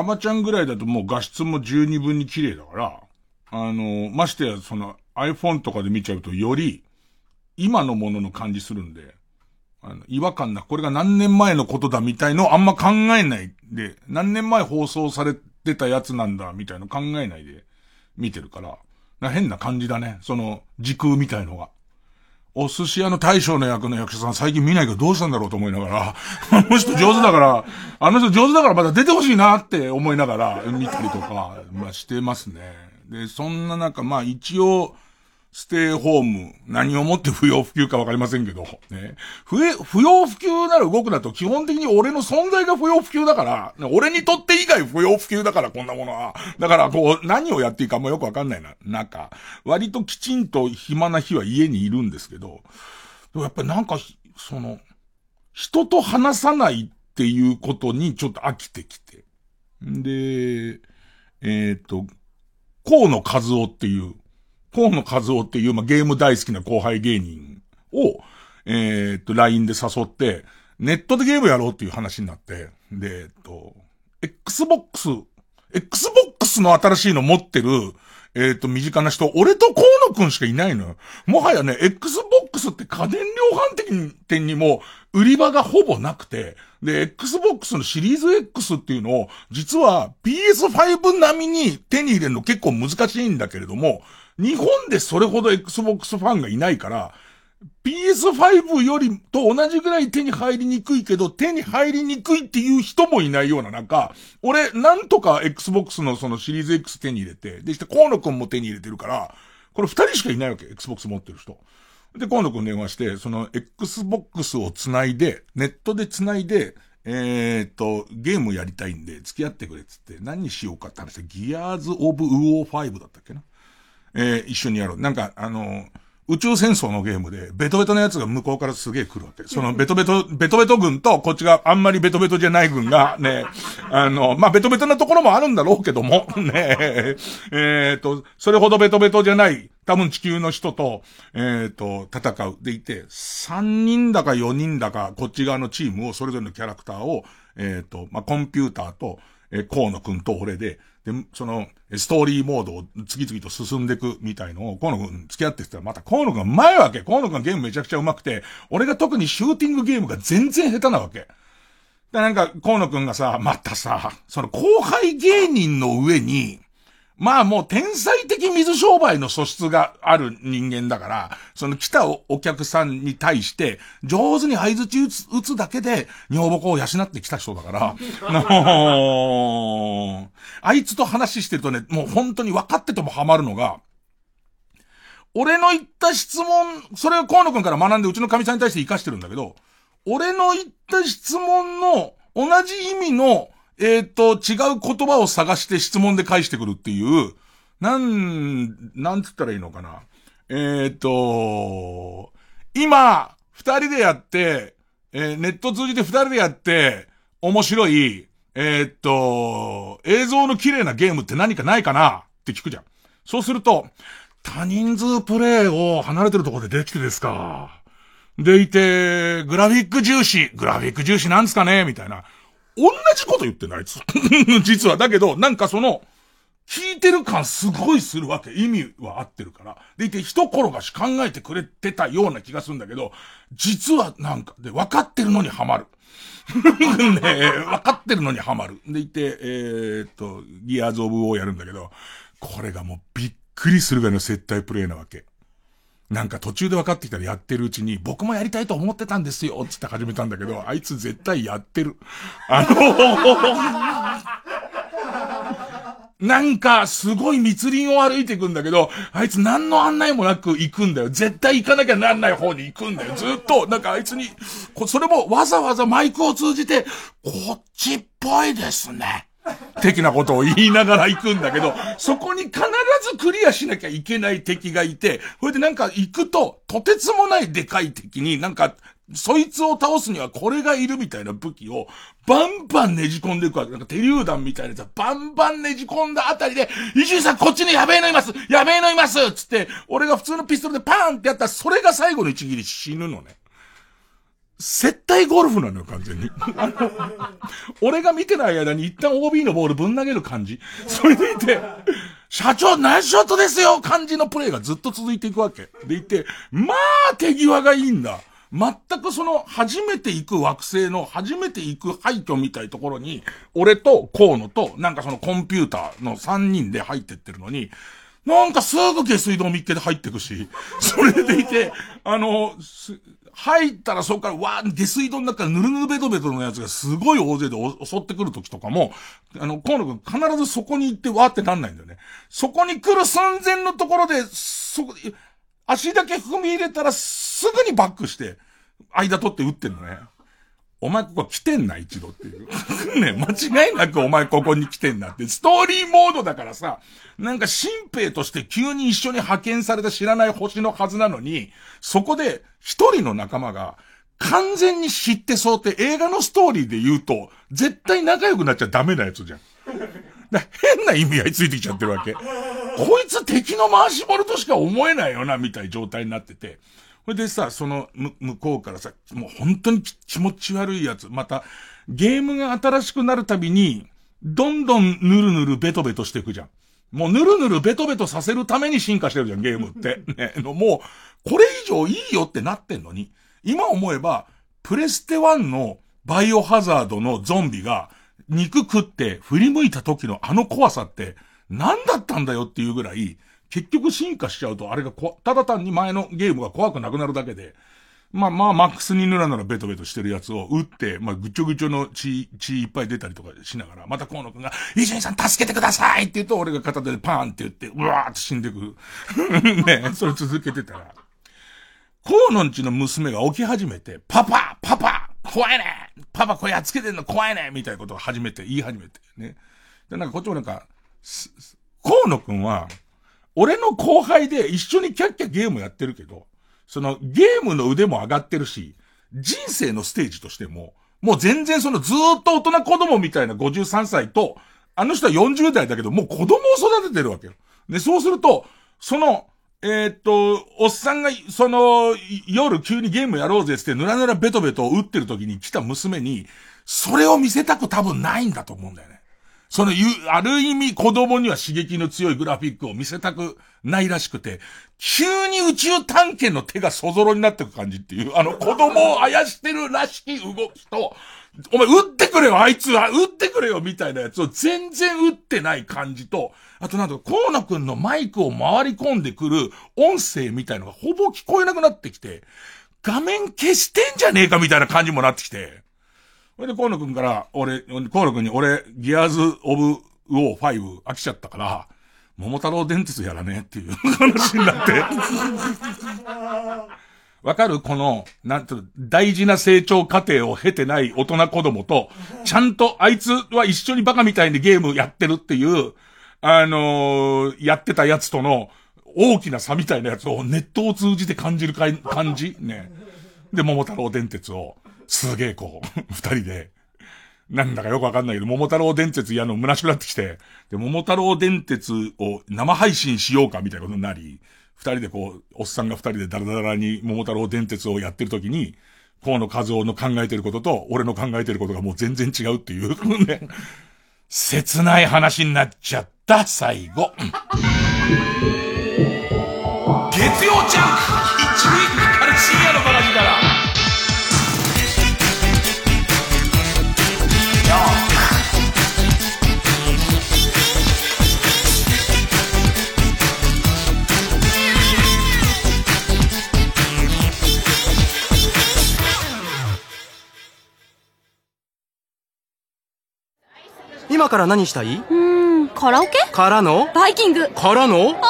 アマちゃんぐらいだともう画質も十二分に綺麗だから、あの、ましてやその iPhone とかで見ちゃうとより今のものの感じするんで、あの、違和感な、これが何年前のことだみたいのあんま考えないで、何年前放送されてたやつなんだみたいの考えないで見てるから、な変な感じだね。その時空みたいのが。お寿司屋の大将の役の役者さん最近見ないけどどうしたんだろうと思いながら、(laughs) あの人上手だから、あの人上手だからまた出てほしいなって思いながら見たりとか、まあしてますね。で、そんな中、まあ一応、ステイホーム、何をもって不要不急かわかりませんけど、ね。不不要不急なら動くなと基本的に俺の存在が不要不急だから、俺にとって以外不要不急だからこんなものは。だからこう、何をやっていいかもよくわかんないな。なんか、割ときちんと暇な日は家にいるんですけど、でもやっぱりなんか、その、人と話さないっていうことにちょっと飽きてきて。で、えっ、と、河野和夫っていう、河野和夫っていう、まあ、ゲーム大好きな後輩芸人を、えっ、と、LINE で誘って、ネットでゲームやろうっていう話になって、で、えっと、Xbox、Xbox の新しいの持ってる、えっ、と、身近な人、俺と河野くんしかいないのよ。もはやね、Xbox って家電量販店にも売り場がほぼなくて、で、Xbox のシリーズ X っていうのを、実は PS5 並みに手に入れるの結構難しいんだけれども、日本でそれほど Xbox ファンがいないから、PS5 よりと同じぐらい手に入りにくいけど、手に入りにくいっていう人もいないような中、俺、なんとか Xbox のそのシリーズ X 手に入れて、でして、河野くんも手に入れてるから、これ二人しかいないわけ、Xbox 持ってる人。で、河野くん電話して、その Xbox を繋いで、ネットで繋いで、えー、っと、ゲームやりたいんで付き合ってくれっつって、何にしようかって話で、ギアーズ・オブ・ウオー5だったっけなえー、一緒にやろう。なんか、あの宇宙戦争のゲームで、ベトベトのやつが向こうからすげえ来るわけ。そのベトベト、ベトベト軍と、こっちがあんまりベトベトじゃない軍が、(laughs) ね、あの、まあ、ベトベトなところもあるんだろうけども、(laughs) ね、えっ、と、それほどベトベトじゃない、多分地球の人と、えっ、と、戦う。でいて、3人だか4人だか、こっち側のチームを、それぞれのキャラクターを、えっ、と、まあ、コンピューターと、えー、河野くんと俺で、で、その、ストーリーモードを次々と進んでいくみたいのを、河野くん付き合ってきたら、また河野くんが前わけ。河野くんゲームめちゃくちゃ上手くて、俺が特にシューティングゲームが全然下手なわけ。で、なんか、河野くんがさ、またさ、その後輩芸人の上に、まあもう天才的水商売の素質がある人間だから、その来たお客さんに対して、上手に合図打つ打つだけで、女房を養ってきた人だから、(laughs) のあいつと話してるとね、もう本当に分かっててもハマるのが、俺の言った質問、それを河野くんから学んでうちの神さんに対して活かしてるんだけど、俺の言った質問の同じ意味のえっ、ー、と、違う言葉を探して質問で返してくるっていう、なん、なんつったらいいのかな。えっ、ー、と、今、二人でやって、えー、ネット通じて二人でやって、面白い、えっ、と、映像の綺麗なゲームって何かないかなって聞くじゃん。そうすると、多人数プレイを離れてるところでできてですか。でいて、グラフィック重視、グラフィック重視なんですかねみたいな。同じこと言ってない、あいつ。実は。だけど、なんかその、聞いてる感すごいするわけ。意味は合ってるから。でいて、一転がし考えてくれてたような気がするんだけど、実はなんか、で、分かってるのにハマる。(laughs) ね分かってるのにハマる。でいて、えー、っと、ギアーズ・オブ・ウォーやるんだけど、これがもうびっくりするぐらいの接待プレイなわけ。なんか途中で分かってきたらやってるうちに、僕もやりたいと思ってたんですよ、つって始めたんだけど、あいつ絶対やってる。あのなんか、すごい密林を歩いていくんだけど、あいつ何の案内もなく行くんだよ。絶対行かなきゃなんない方に行くんだよ。ずっと、なんかあいつに、それもわざわざマイクを通じて、こっちっぽいですね。的なことを言いながら行くんだけど、そこに必ずクリアしなきゃいけない敵がいて、それでなんか行くと、とてつもないでかい敵になんか、そいつを倒すにはこれがいるみたいな武器をバンバンねじ込んでいくわけ。なんか手榴弾みたいなやつバンバンねじ込んだあたりで、伊集院さんこっちにやべえのいますやべえのいますつって、俺が普通のピストルでパーンってやったらそれが最後の一撃で死ぬのね。接待ゴルフなのよ、完全に。(laughs) 俺が見てない間に一旦 OB のボールぶん投げる感じ。それでいて、社長ナイスショットですよ感じのプレイがずっと続いていくわけ。でいて、まあ手際がいいんだ。全くその初めて行く惑星の初めて行く廃墟みたいところに、俺と河野となんかそのコンピューターの3人で入ってってるのに、なんかすぐ下水道密けで入ってくし、それでいて、あの、入ったらそこからわー、下水道の中からぬるぬるベトベトのやつがすごい大勢で襲ってくる時とかも、あの、河野くん必ずそこに行ってわーってなんないんだよね。そこに来る寸前のところで、そこ、足だけ踏み入れたらすぐにバックして、間取って打ってんのね。お前ここ来てんな、一度っていう。(laughs) ね、間違いなくお前ここに来てんなって。ストーリーモードだからさ、なんか新兵として急に一緒に派遣された知らない星のはずなのに、そこで一人の仲間が、完全に知ってそうって映画のストーリーで言うと、絶対仲良くなっちゃダメなやつじゃん。変な意味合いついてきちゃってるわけ。こいつ敵の回し物としか思えないよな、みたいな状態になってて。それでさ、その、む、向こうからさ、もう本当に気持ち悪いやつ、また、ゲームが新しくなるたびに、どんどんぬるぬるベトベトしていくじゃん。もうぬるぬるベトベトさせるために進化してるじゃん、ゲームって。(laughs) ね、のもう、これ以上いいよってなってんのに、今思えば、プレステ1のバイオハザードのゾンビが、肉食って振り向いた時のあの怖さって、何だったんだよっていうぐらい、結局進化しちゃうと、あれがこ、ただ単に前のゲームが怖くなくなるだけで、まあまあ、マックスに塗らならベトベトしてるやつを撃って、まあ、ぐちょぐちょの血、血いっぱい出たりとかしながら、また河野くんが、伊集院さん助けてくださいって言うと、俺が片手でパーンって言って、うわーって死んでく。(laughs) ねそれ続けてたら、河野んちの娘が起き始めて、パパパパ怖いねパパこれやっつけてんの怖いねみたいなことを始めて、言い始めて、ね。で、なんかこっちもなんか、河野くんは、俺の後輩で一緒にキャッキャゲームやってるけど、そのゲームの腕も上がってるし、人生のステージとしても、もう全然そのずーっと大人子供みたいな53歳と、あの人は40代だけど、もう子供を育ててるわけよ。で、そうすると、その、えー、っと、おっさんが、その、夜急にゲームやろうぜって、ぬらぬらベトベト打ってる時に来た娘に、それを見せたく多分ないんだと思うんだよ。その、ある意味子供には刺激の強いグラフィックを見せたくないらしくて、急に宇宙探検の手がそぞろになってく感じっていう、あの子供をあやしてるらしき動きと、お前撃ってくれよあいつは撃ってくれよみたいなやつを全然撃ってない感じと、あとなんと、河野くんのマイクを回り込んでくる音声みたいのがほぼ聞こえなくなってきて、画面消してんじゃねえかみたいな感じもなってきて、それで河野くんから、俺、河野くんに俺、ギアーズ・オブ・ウォー5飽きちゃったから、桃太郎電鉄やらねえっていう (laughs) 話になって。わかる？この、なんと、大事な成長過程を経てない大人子供と、ちゃんとあいつは一緒にバカみたいにゲームやってるっていう、あのー、やってたやつとの大きな差みたいなやつをネットを通じて感じるかい感じ？ね。で、桃太郎電鉄を。すげえこう、(laughs) 二人で、なんだかよくわかんないけど、桃太郎電鉄やるの虚しくなってきて、で、桃太郎電鉄を生配信しようかみたいなことになり、二人でこう、おっさんが二人でダラダラに桃太郎電鉄をやってるときに、河野和夫の考えてることと、俺の考えてることがもう全然違うっていう、ね、(laughs) 切ない話になっちゃった、最後。月曜ジャンク1
今から何したい？う
ーん、カラオケ？
からの？
バイキング
からの？温
泉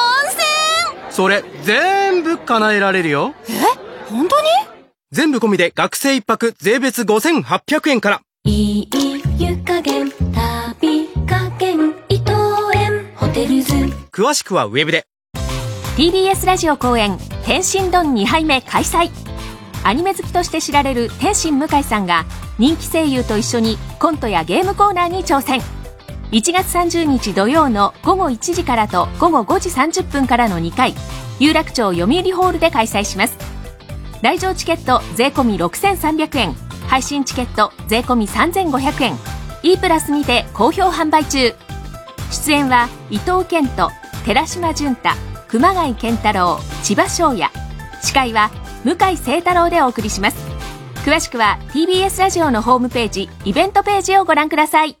それ、全部叶えられるよ。
え？本当に？
全部込みで学生一泊税別5800円から。
いい湯加減、旅加減、伊藤園、ホテルズ。
詳しくはウェブで。
TBS ラジオ公演、天津丼2杯目開催。アニメ好きとして知られる天心向井さんが人気声優と一緒にコントやゲームコーナーに挑戦1月30日土曜の午後1時からと午後5時30分からの2回有楽町読売ホールで開催します。来場チケット税込6300円配信チケット税込3500円 E プラスにて好評販売中。出演は伊藤健人寺島淳太熊谷健太郎千葉翔也。司会は向井聖太郎でお送りします。詳しくは TBS ラジオのホームページイベントページをご覧ください。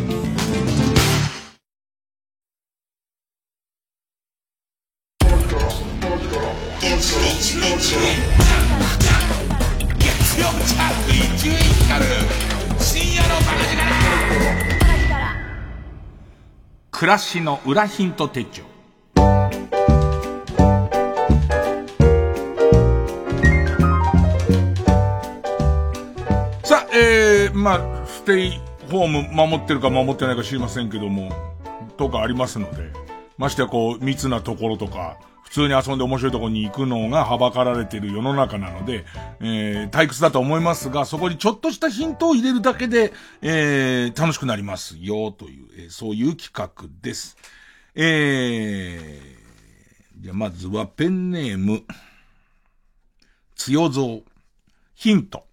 暮らしの裏ヒント手帳。さあ、えー、まあ、ステイホーム守ってるか守ってないか知りませんけども、とかありますので、ましてやこう、密なところとか、普通に遊んで面白いとこに行くのがはばかられている世の中なので、えー、退屈だと思いますが、そこにちょっとしたヒントを入れるだけで、えー、楽しくなりますよ、という、えー、そういう企画です。えー、じゃまずはペンネーム、強蔵、ヒント。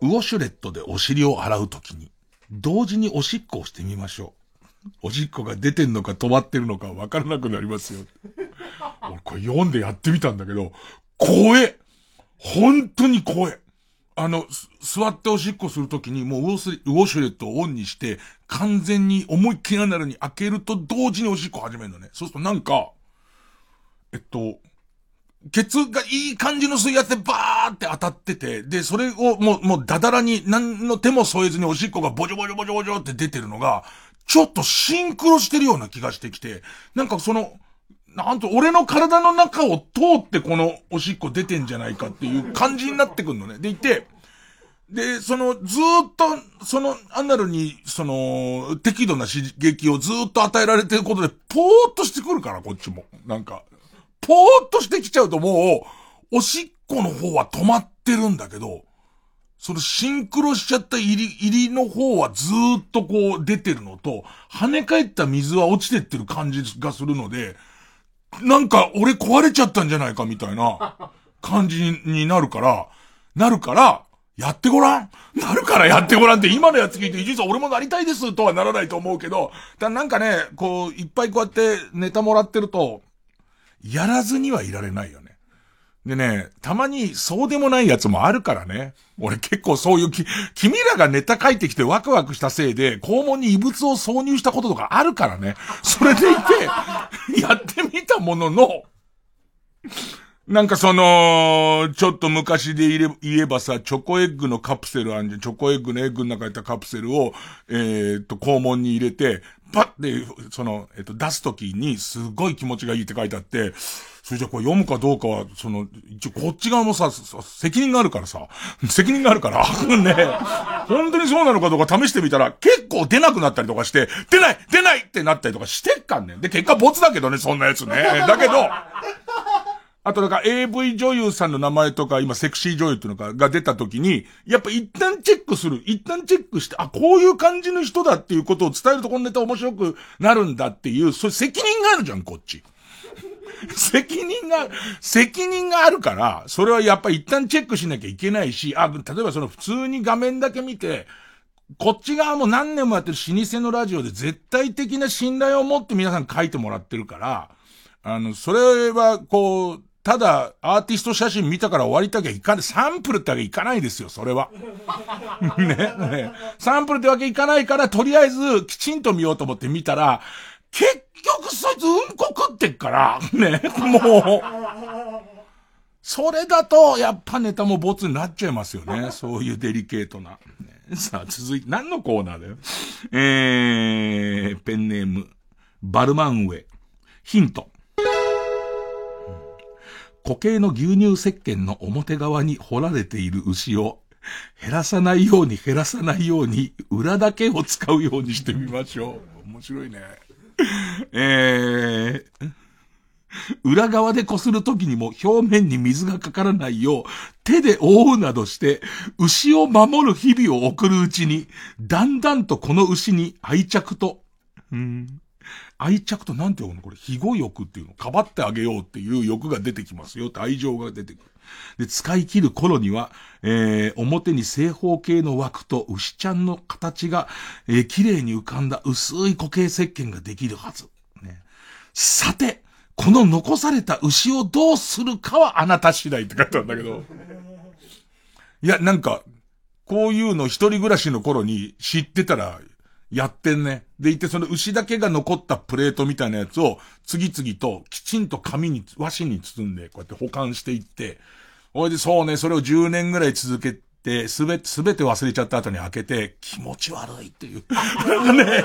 ウォシュレットでお尻を洗うときに、同時におしっこをしてみましょう。おしっこが出てんのか止まってるのかわからなくなりますよ。俺これ読んでやってみたんだけど、怖え本当に怖えあの、座っておしっこするときにもうウォシュレットをオンにして、完全に思いっきりなるに開けると同時におしっこ始めるのね。そうするとなんか、えっと、ケツがいい感じの水圧でバーって当たってて、で、それをもう、もうダダラに何の手も添えずにおしっこがボジョボジョボジョボジョって出てるのが、ちょっとシンクロしてるような気がしてきて、なんかその、なんと俺の体の中を通ってこのおしっこ出てんじゃないかっていう感じになってくんのね。でいて、で、その、ずっと、その、アナルに、その、適度な刺激をずっと与えられてることで、ぽーっとしてくるから、こっちも。なんか、ぽーっとしてきちゃうともう、おしっこの方は止まってるんだけど、そのシンクロしちゃった入り、入りの方はずーっとこう出てるのと、跳ね返った水は落ちてってる感じがするので、なんか俺壊れちゃったんじゃないかみたいな (laughs) 感じになるから、なるから、やってごらんなるからやってごらんって今のやつ聞いて、実は俺もなりたいですとはならないと思うけど、だなんかね、こう、いっぱいこうやってネタもらってると、やらずにはいられないよね。でね、たまにそうでもないやつもあるからね。俺結構そういうき、君らがネタ書いてきてワクワクしたせいで、肛門に異物を挿入したこととかあるからね。それでいて、(laughs) やってみたものの、なんかその、ちょっと昔で言えばさ、チョコエッグのカプセルあんじゃん。チョコエッグのエッグの中に入ったカプセルを、えー、っと、肛門に入れて、パッて、その、えっと、出すときに、すごい気持ちがいいって書いてあって、それじゃこれ読むかどうかは、その、一応こっち側もさ、責任があるからさ、(laughs) 責任があるから、(laughs) ね、本当にそうなのかどうか試してみたら、結構出なくなったりとかして、出ない出ないってなったりとかしてっかんねん。で、結果ボツだけどね、そんなやつね。(laughs) だけど、あとなんか AV 女優さんの名前とか、今セクシー女優っていうのかが出た時に、やっぱ一旦チェックする。一旦チェックして、あ、こういう感じの人だっていうことを伝えるとこのネタ面白くなるんだっていう、そういう責任があるじゃん、こっち。(laughs) 責任が、責任があるから、それはやっぱり一旦チェックしなきゃいけないし、あ、例えばその普通に画面だけ見て、こっち側も何年もやってる老舗のラジオで絶対的な信頼を持って皆さん書いてもらってるから、あの、それは、こう、ただ、アーティスト写真見たから終わりたきゃいかない。サンプルってわけいかないですよ、それは。(laughs) ね、ね。サンプルってわけいかないから、とりあえず、きちんと見ようと思って見たら、結局そいつうんこ食ってっから、ね、もう。それだと、やっぱネタもボツになっちゃいますよね。そういうデリケートな。さあ、続いて、何のコーナーだよ。えー、ペンネーム、バルマンウェ。ヒント。固形の牛乳石鹸の表側に掘られている牛を減らさないように減らさないように裏だけを使うようにしてみましょう。面白いね。(laughs) えー、裏側で擦るときにも表面に水がかからないよう手で覆うなどして牛を守る日々を送るうちにだんだんとこの牛に愛着と、うん愛着となんて読むのこれ、非語欲っていうの？かばってあげようっていう欲が出てきますよって愛情が出てくる。で、使い切る頃には、えー、表に正方形の枠と牛ちゃんの形が、えー、綺麗に浮かんだ薄い固形石鹸ができるはず。ね、さて、この残された牛をどうするかはあなた次第って書いてあるんだけど。いや、なんか、こういうの一人暮らしの頃に知ってたらやってんね。でいて、その牛だけが残ったプレートみたいなやつを、次々ときちんと紙に、和紙に包んで、こうやって保管していって、おいで、そうね、それを10年ぐらい続けで、すべ、すべて忘れちゃった後に開けて、気持ち悪いっていう。(laughs) ね、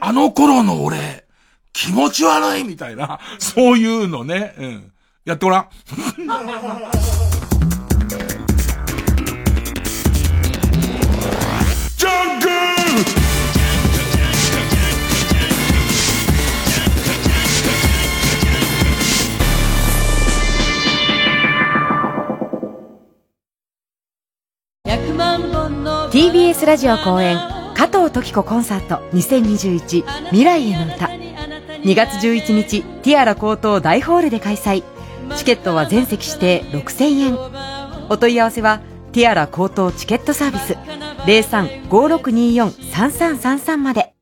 あの頃の俺、気持ち悪いみたいな、(laughs) そういうのね、うん。やってごらん。ジャンク
TBS ラジオ公演加藤登紀子コンサート2021未来への歌。2月11日ティアラ高等大ホールで開催。チケットは全席指定6000円。お問い合わせはティアラ高等チケットサービス0356243333まで。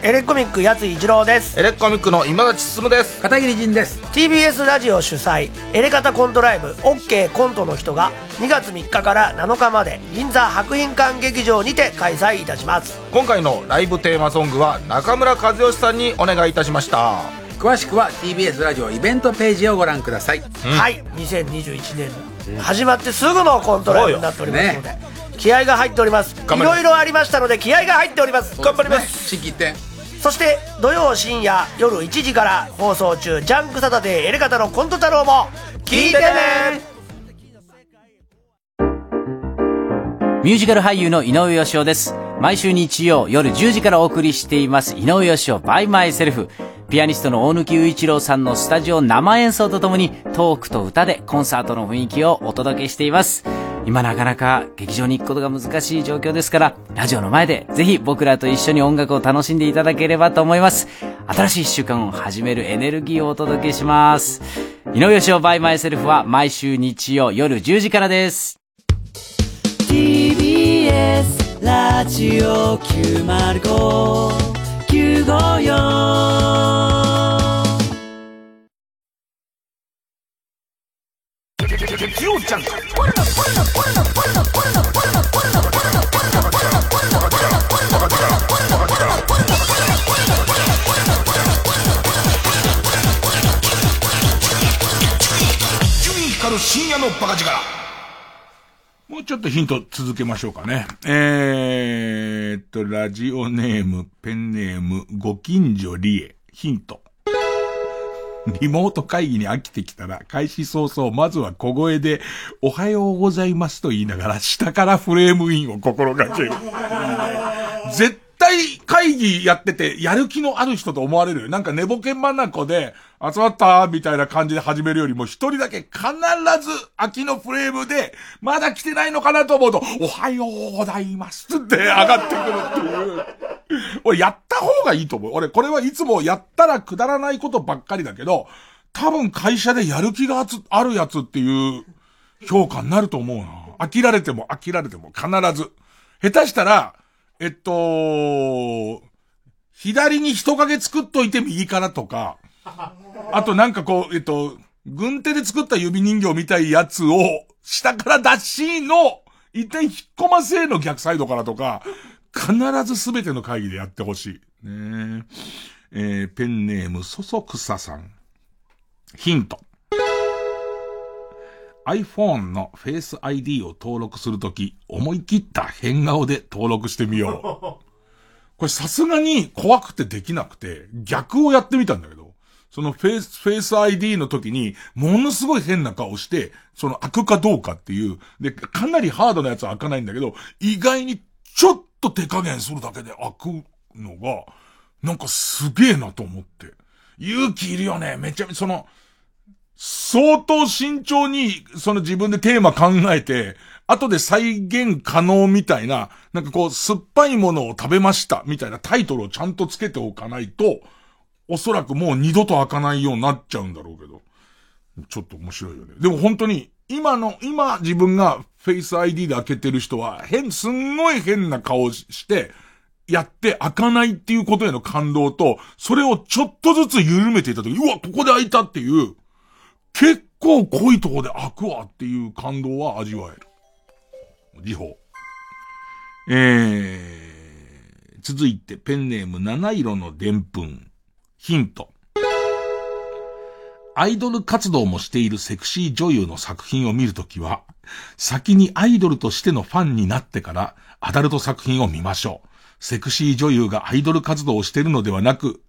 エレコミックやつ一郎です。
エレコミックの今立進です。
片桐仁です。
TBS ラジオ主催エレカタコントライブ OK コントの人が2月3日から7日まで銀座博品館劇場にて開催いたします。
今回のライブテーマソングは中村和義さんにお願いいたしました。
詳しくは TBS ラジオイベントページをご覧ください、うん、
はい。2021年始まってすぐのコントライブになっておりますので、ね、気合が入っております。いろいろありましたので気合が入っております。
頑張ります、
新規一点
そして土曜深夜夜1時から放送中ジャンクサタデーエレガタのコント太郎も聞いてね
ミュージカル俳優の井上芳雄です。毎週日曜夜10時からお送りしています井上芳雄 by myself。ピアニストの大貫雄一郎さんのスタジオ生演奏とともにトークと歌でコンサートの雰囲気をお届けしています。今なかなか劇場に行くことが難しい状況ですから、ラジオの前でぜひ僕らと一緒に音楽を楽しんでいただければと思います。新しい一週間を始めるエネルギーをお届けします。井上芳雄 by myself は毎週日曜夜10時からです。
TBS ラジオ905 954
月曜ジャンク深夜のバカ力
もうちょっとヒント続けましょうかね。えーっと、ラジオネーム、ペンネーム、ご近所リエ。ヒント。リモート会議に飽きてきたら、開始早々、まずは小声で、おはようございますと言いながら、下からフレームインを心がける。(laughs) 絶対会議やってて、やる気のある人と思われる。なんか寝ぼけんまなこで、集まったみたいな感じで始めるよりも、一人だけ必ず、秋のフレームで、まだ来てないのかなと思うと、おはようございますって上がってくるっていう。俺やった方がいいと思う。俺これはいつもやったらくだらないことばっかりだけど、多分会社でやる気があるやつっていう評価になると思うな。飽きられても飽きられても必ず。下手したら、えっと、左に人影作っといて右からとか、あとなんかこう、えっと、軍手で作った指人形みたいやつを、下から出しの、一旦引っ込ませの逆サイドからとか、必ずすべての会議でやってほしい。ねえー、ペンネーム、そそくささん。ヒント。iPhone の Face ID を登録するとき、思い切った変顔で登録してみよう。これさすがに怖くてできなくて、逆をやってみたんだけど、そのフェイス、 Face ID の時に、ものすごい変な顔して、その開くかどうかっていう、で、かなりハードなやつは開かないんだけど、意外にちょっと手加減するだけで開くのが、なんかすげえなと思って。勇気いるよね。めちゃめちゃ、その、相当慎重に、その自分でテーマ考えて、後で再現可能みたいな、なんかこう、酸っぱいものを食べました、みたいなタイトルをちゃんとつけておかないと、おそらくもう二度と開かないようになっちゃうんだろうけど。ちょっと面白いよね。でも本当に、今の、今自分がフェイス ID で開けてる人は、変、すんごい変な顔して、やって開かないっていうことへの感動と、それをちょっとずつ緩めていたとき、うわ、ここで開いたっていう、結構濃いとこで開くわっていう感動は味わえる。時報。えー、続いてペンネーム七色のでんぷん。ヒント。アイドル活動もしているセクシー女優の作品を見るときは、先にアイドルとしてのファンになってから、アダルト作品を見ましょう。セクシー女優がアイドル活動をしているのではなく、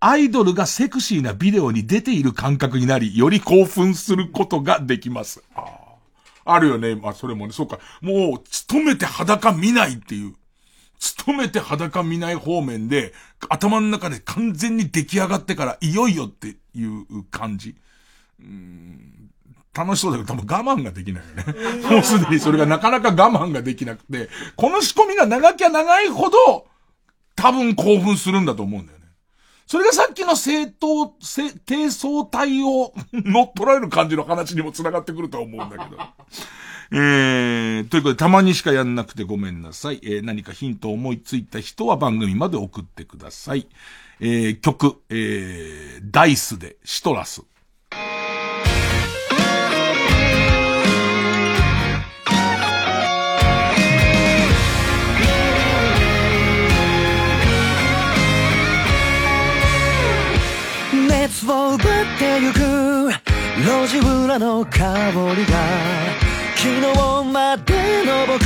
アイドルがセクシーなビデオに出ている感覚になり、より興奮することができます。ああるよね。まあ、それもね、そうか。もう、勤めて裸見ないっていう。勤めて裸見ない方面で、頭の中で完全に出来上がってから、いよいよっていう感じ。うん楽しそうだけど多分我慢ができないよね。もうすでにそれがなかなか我慢ができなくて、この仕込みが長きゃ長いほど、多分興奮するんだと思うんだよね。それがさっきの正当、低層体を乗っ取られる感じの話にも繋がってくるとは思うんだけど。えー、ということで、たまにしかやんなくてごめんなさい。えー、何かヒントを思いついた人は番組まで送ってください。えー、曲、えー、ダイスでシトラス。
熱を奪ってゆく路地裏の香りが昨日までの僕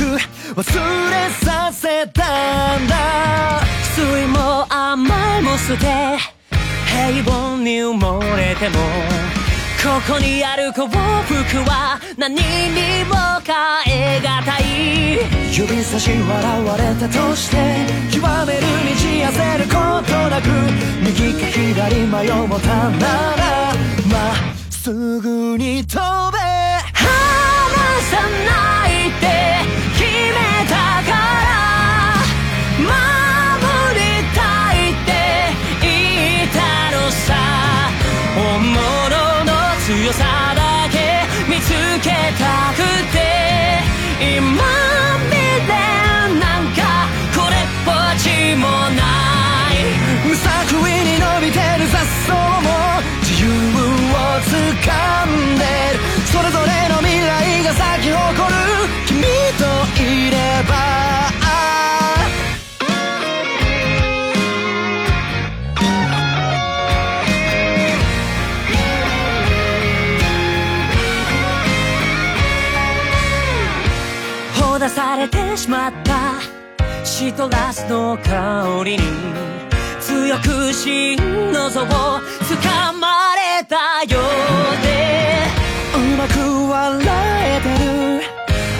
忘れさせたんだ
酸いも甘いも捨て平凡に埋もれてもここにある幸福は何にも変えがたい
指差し笑われたとして極める道焦ることなく右か左迷もたならまっすぐに飛べ
シトラスの香りに強く心の臓を掴まれたようで
うまく笑えてる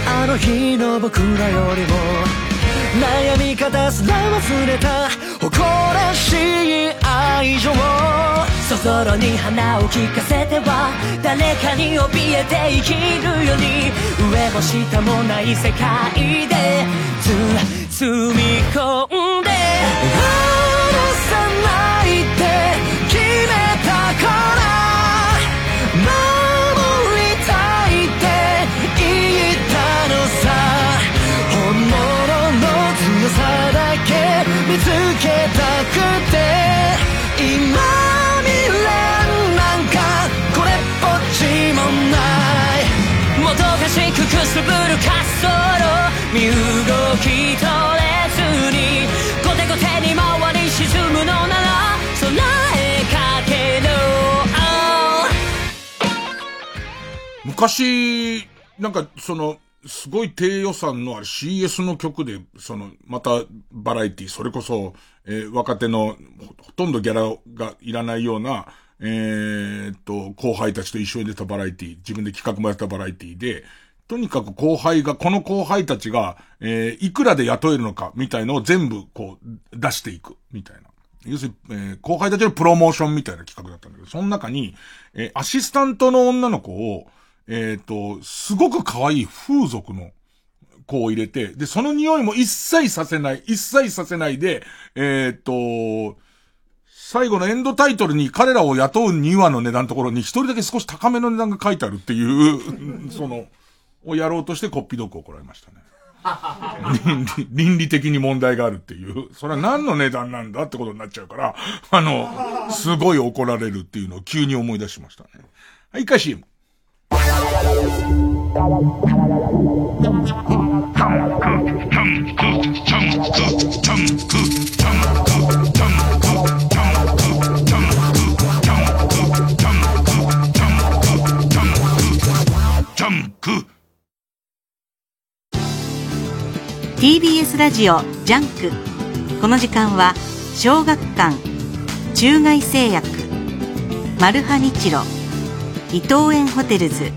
あの日の僕らよりも悩み方すら忘れた。誇らしい愛情
そぞろに花を聞かせては誰かに怯えて生きるより上も下もない世界で。ず包み込んで。
昔、なんか、その、すごい低予算のあれ CS の曲で、その、またバラエティ、それこそ、えー若手のほほとんどギャラがいらないような、えーっと、後輩たちと一緒に出たバラエティ、自分で企画もやったバラエティで、とにかく後輩が、この後輩たちが、えーいくらで雇えるのか、みたいのを全部、こう、出していく、みたいな。要するに、えー後輩たちのプロモーションみたいな企画だったんだけど、その中に、えーアシスタントの女の子を、えっ、と、すごく可愛い風俗の子を入れて、で、その匂いも一切させない、一切させないで、えっ、と、最後のエンドタイトルに彼らを雇う2話の値段のところに一人だけ少し高めの値段が書いてあるっていう、(laughs) その、をやろうとしてコッピードッグを怒られましたね。(laughs) 倫理倫理的に問題があるっていう、それは何の値段なんだってことになっちゃうから、あの、すごい怒られるっていうのを急に思い出しましたね。はい、一回 CM。
TBS ラジオ JUNK。この時間は小学館中外製薬。マルハニチロ。伊藤園ホテルズ。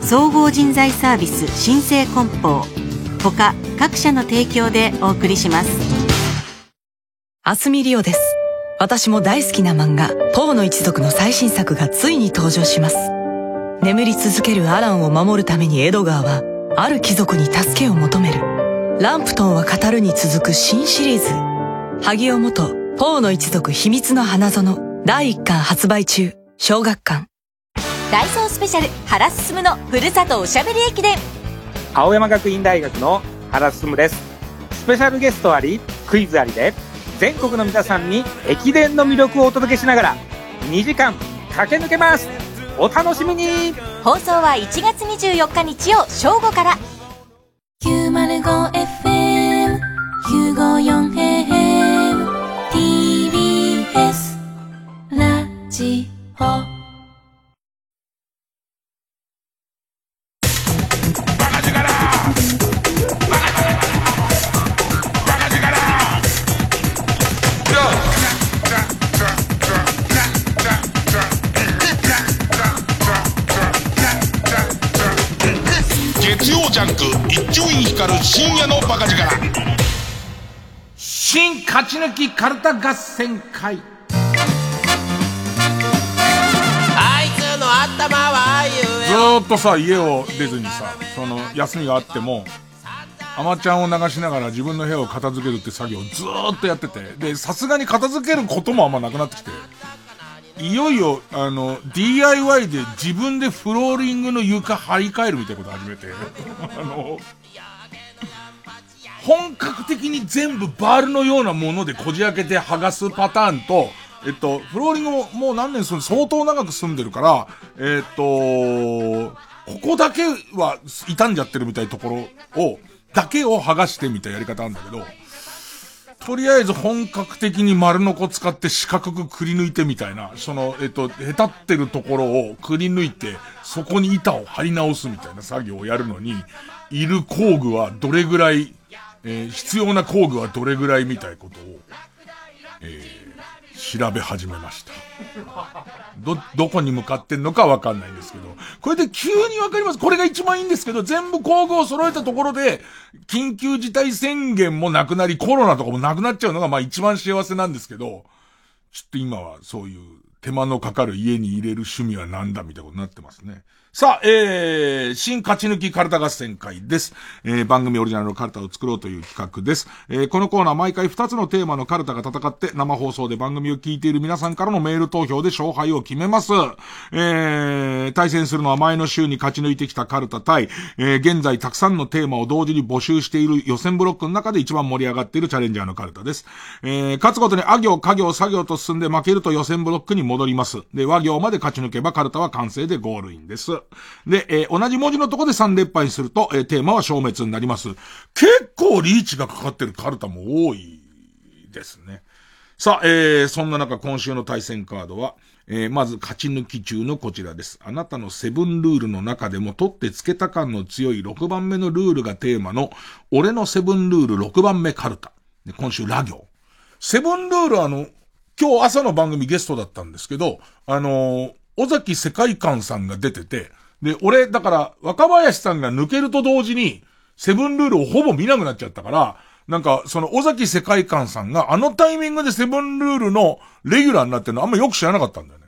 総合人材サービス新生梱包。他各社の提供でお送りします。
明日海りおです。私も大好きな漫画「ポーの一族」の最新作がついに登場します。眠り続けるアランを守るためにエドガーはある貴族に助けを求める。ランプトンは語るに続く新シリーズ。萩尾元ポーの一族秘密の花園第1巻発売中。小学館。
ダイソースペシャル原進のふるさとおしゃべり駅伝。
青山学院大学の原進です。スペシャルゲストありクイズありで全国の皆さんに駅伝の魅力をお届けしながら2時間駆け抜けます。お楽しみに。
放送は1月24日日曜正午から。
905FM954AM TBS ラジオ
ジャンク一丁院光る深夜のバカ力。
新勝ち抜きカルタ合戦会。
あいつの頭はあいう
ずーっとさ家を出ずにさその休みがあってもアマちゃんを流しながら自分の部屋を片付けるって作業をずーっとやってて。でさすがに片付けることもあんまなくなってきていよいよ、あの、DIY で自分でフローリングの床張り替えるみたいなこと始めて、(laughs) あの、本格的に全部バールのようなものでこじ開けて剥がすパターンと、えっと、フローリングももう何年住ん、相当長く住んでるから、えっと、ここだけは傷んじゃってるみたいなところを、だけを剥がしてみたいなやり方なんだけど、とりあえず本格的に丸のこ使って四角くくり抜いてみたいな、その、えっと、へたってるところをくり抜いて、そこに板を張り直すみたいな作業をやるのに、いる工具はどれぐらい、えー必要な工具はどれぐらいみたいなことを、えー調べ始めました。ど、どこに向かってんのかわかんないんですけど、これで急にわかります。これが一番いいんですけど、全部工具を揃えたところで、緊急事態宣言もなくなり、コロナとかもなくなっちゃうのが、まあ一番幸せなんですけど、ちょっと今はそういう手間のかかる家に入れる趣味は何だみたいなことになってますね。さあ、えー、新勝ち抜きカルタ合戦会です。えー、番組オリジナルのカルタを作ろうという企画です。えー、このコーナー毎回2つのテーマのカルタが戦って生放送で番組を聞いている皆さんからのメール投票で勝敗を決めます。えー、対戦するのは前の週に勝ち抜いてきたカルタ対、えー、現在たくさんのテーマを同時に募集している予選ブロックの中で一番盛り上がっているチャレンジャーのカルタです。えー、勝つごとにあ行、家行、作業と進んで負けると予選ブロックに戻ります。で、和行まで勝ち抜けばカルタは完成でゴールインです。で、えー同じ文字のとこで3連敗にすると、えーテーマは消滅になります。結構リーチがかかってるカルタも多いですね。さあ、えー、そんな中今週の対戦カードは、えーまず勝ち抜き中のこちらです。あなたのセブンルールの中でも取ってつけた感の強い6番目のルールがテーマの、俺のセブンルール6番目カルタ。で今週ラ行。セブンルールあの、今日朝の番組ゲストだったんですけど、あのー尾崎世界観さんが出てて、で、俺、だから、若林さんが抜けると同時に、セブンルールをほぼ見なくなっちゃったから、なんか、その、尾崎世界観さんがあのタイミングでセブンルールのレギュラーになってるのあんまよく知らなかったんだよね。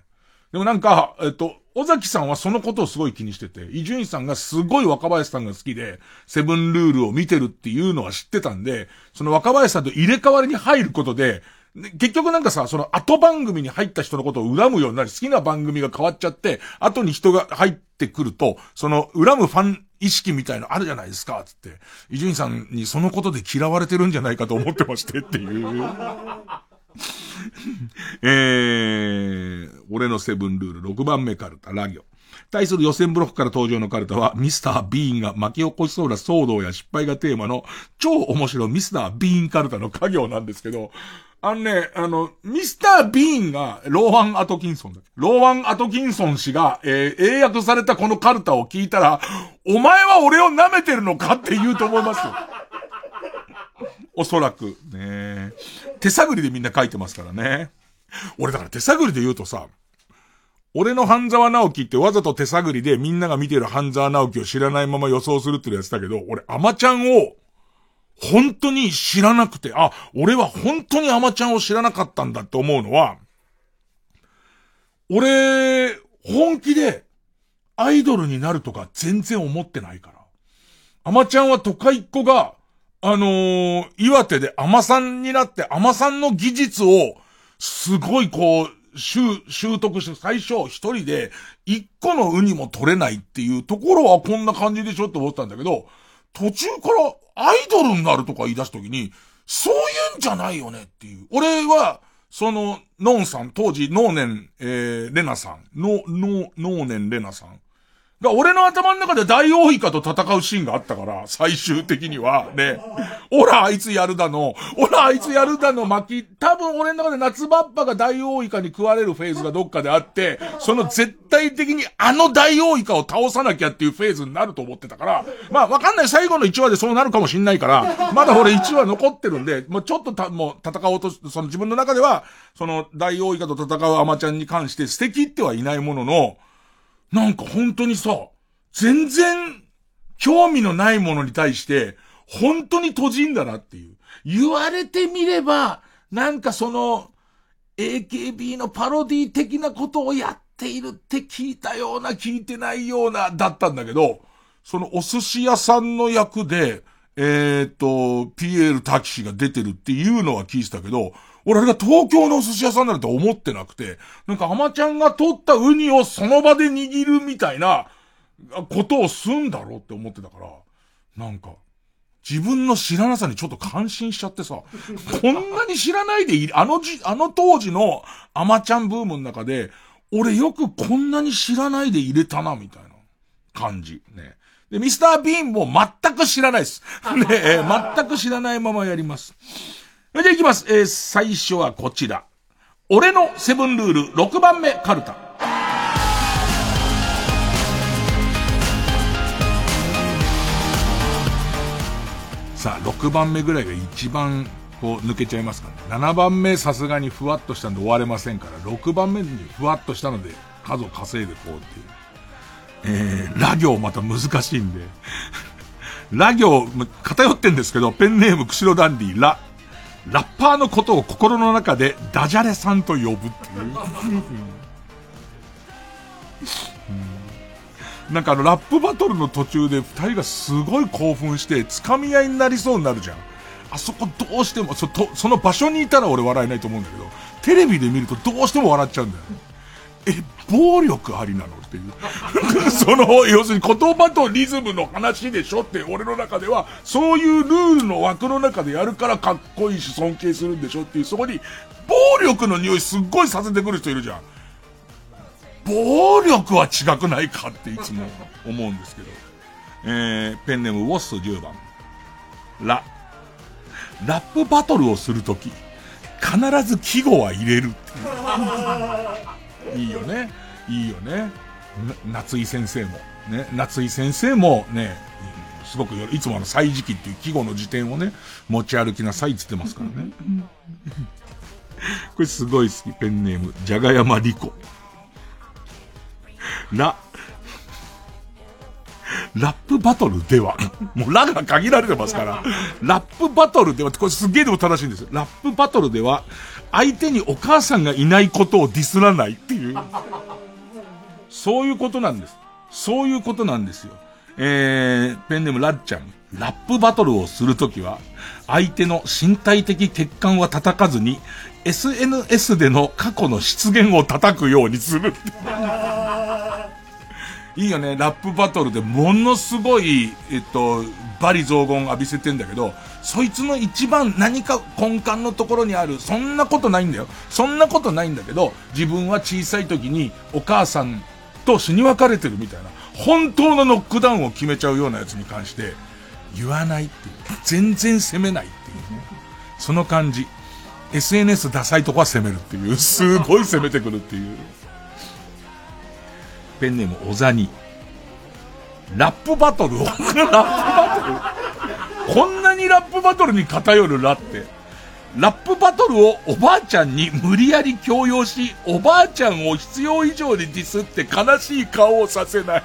でもなんか、えっと、尾崎さんはそのことをすごい気にしてて、伊集院さんがすごい若林さんが好きで、セブンルールを見てるっていうのは知ってたんで、その若林さんと入れ替わりに入ることで、で結局なんかさ、その後番組に入った人のことを恨むようになり、好きな番組が変わっちゃって、後に人が入ってくると、その恨むファン意識みたいのあるじゃないですか、つって。伊集院さんにそのことで嫌われてるんじゃないかと思ってましてっていう。(laughs) えー、俺のセブンルール6番目カルタ、ラ行。対する予選ブロックから登場のカルタは、ミスター・ビーンが巻き起こしそうな騒動や失敗がテーマの、超面白いミスター・ビーンカルタの家業なんですけど、あのね、あの、ミスター・ビーンが、ローワン・アトキンソンだ。ローワン・アトキンソン氏が、えー英訳されたこのカルタを聞いたら、お前は俺を舐めてるのかって言うと思いますよ。(laughs) おそらく。ね手探りでみんな書いてますからね。俺だから手探りで言うとさ、俺の半沢直樹ってわざと手探りでみんなが見てる半沢直樹を知らないまま予想するってやつだけど、俺アマちゃんを本当に知らなくて、あ、俺は本当にアマちゃんを知らなかったんだって思うのは、俺、本気でアイドルになるとか全然思ってないから。アマちゃんは都会っ子が、あのー、岩手でアマさんになって、アマさんの技術を、すごいこう、習、習得して、最初一人で一個のウニも取れないっていうところはこんな感じでしょって思ったんだけど、途中からアイドルになるとか言い出すときに、そういうんじゃないよねっていう。俺は、その、のんさん、当時、ノーネン、えー、レナさん、ノ、ノ、ノーネンレナさん俺の頭の中で大王イカと戦うシーンがあったから、最終的には、ね。オラあいつやるだの、オラあいつやるだの。巻き、多分俺の中で夏バッパが大王イカに食われるフェーズがどっかであって、その絶対的にあの大王イカを倒さなきゃっていうフェーズになると思ってたから、まあわかんない。最後の1話でそうなるかもしんないから、まだ俺1話残ってるんで、もうちょっとた、もう戦おうと、その自分の中では、その大王イカと戦うアマちゃんに関して捨て切ってはいないものの、なんか本当にさ、全然興味のないものに対して、本当に閉じんだなっていう。言われてみれば、なんかその、AKB のパロディ的なことをやっているって聞いたような聞いてないようなだったんだけど、そのお寿司屋さんの役で、えっ、ー、と、ピエール滝氏が出てるっていうのは聞いてたけど、俺あれが東京のお寿司屋さんなんて思ってなくて、なんかアマちゃんが取ったウニをその場で握るみたいなことをすんだろうって思ってたから、なんか、自分の知らなさにちょっと感心しちゃってさ、こんなに知らないでいる、あのじ、あの当時のアマちゃんブームの中で、俺よくこんなに知らないで入れたな、みたいな感じ。ね。で、ミスター・ビーンも全く知らないです。(laughs) ね、えー、全く知らないままやります。じゃあ行きます。えー、最初はこちら。俺のセブンルール6番目カルタ。さあ、6番目ぐらいが一番こう抜けちゃいますからね。7番目さすがにふわっとしたんで終われませんから、6番目にふわっとしたので数を稼いでこうっていう。えー、ラ行また難しいんで。ラ行、偏ってんですけど、ペンネーム釧路ダンディ、ラ。ラッパーのことを心の中でダジャレさんと呼ぶっていう。なんかあの、ラップバトルの途中で2人がすごい興奮して、掴み合いになりそうになるじゃん。あそこどうしても、そ、と、その場所にいたら俺笑えないと思うんだけど、テレビで見るとどうしても笑っちゃうんだよ。え、暴力ありなのっていう。(laughs) その、要するに言葉とリズムの話でしょって俺の中では、そういうルールの枠の中でやるからかっこいいし尊敬するんでしょっていう、そこに、暴力の匂いすっごいさせてくる人いるじゃん。暴力は違くないかっていつも思うんですけど。えー、ペンネームウォッス10番。ラ。ラップバトルをするとき、必ず季語は入れるってい。いよね。いいよね。夏井先生も。ね。夏井先生もね、すごくいつもあの、歳時期っていう季語の辞典をね、持ち歩きなさいって言ってますからね。(laughs) これすごい好き。ペンネーム、じゃがやまりこ。ラ、ラップバトルでは、もうラが限られてますから、ラップバトルでは、これすげえでも正しいんですよ。ラップバトルでは、相手にお母さんがいないことをディスらないっていう、そういうことなんです。そういうことなんですよ。えー、ペンネームラッチャン。ラップバトルをするときは、相手の身体的欠陥は叩かずに、SNS での過去の失言を叩くようにする。いいよね、ラップバトルでものすごい、えっと、バリ雑言浴びせてんだけど、そいつの一番何か根幹のところにある、そんなことないんだよ。そんなことないんだけど、自分は小さい時にお母さんと死に別れてるみたいな、本当のノックダウンを決めちゃうようなやつに関して、言わないっていう。全然責めないっていうね。その感じ。SNS ダサいとこは攻めるっていう。すごい攻めてくるっていう。ペンネーム小ザニ。ラップバトルをラップバトル？こんにラップバトルに偏るラって。ラップバトルをおばあちゃんに無理やり強要し、おばあちゃんを必要以上にディスって悲しい顔をさせない。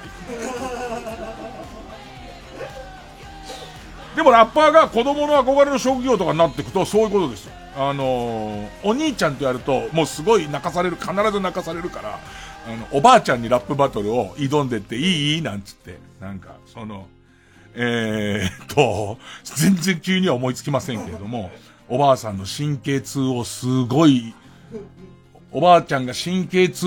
でもラッパーが子供の憧れの職業とかになっていくとそういうことですよ。あのー、お兄ちゃんとやるともうすごい泣かされる、必ず泣かされるから、あの、おばあちゃんにラップバトルを挑んでっていい？なんつって、なんか、その、えー、と、全然急には思いつきませんけれども、おばあさんの神経痛をすごい、おばあちゃんが神経痛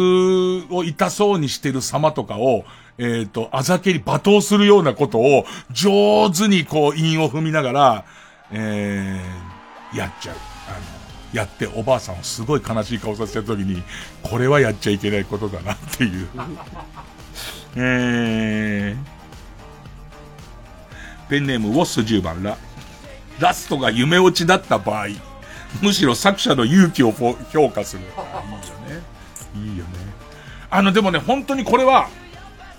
を痛そうにしてる様とかを、えっ、ー、と、あざけり罵倒するようなことを上手にこう韻を踏みながら、えー、やっちゃう。あの、やっておばあさんをすごい悲しい顔させた時に、これはやっちゃいけないことだなっていう。(laughs) えー、ペンネームウォッス10番ら。ラストが夢落ちだった場合、むしろ作者の勇気を評価する。いいよね。いいよね。あの、でもね、本当にこれは、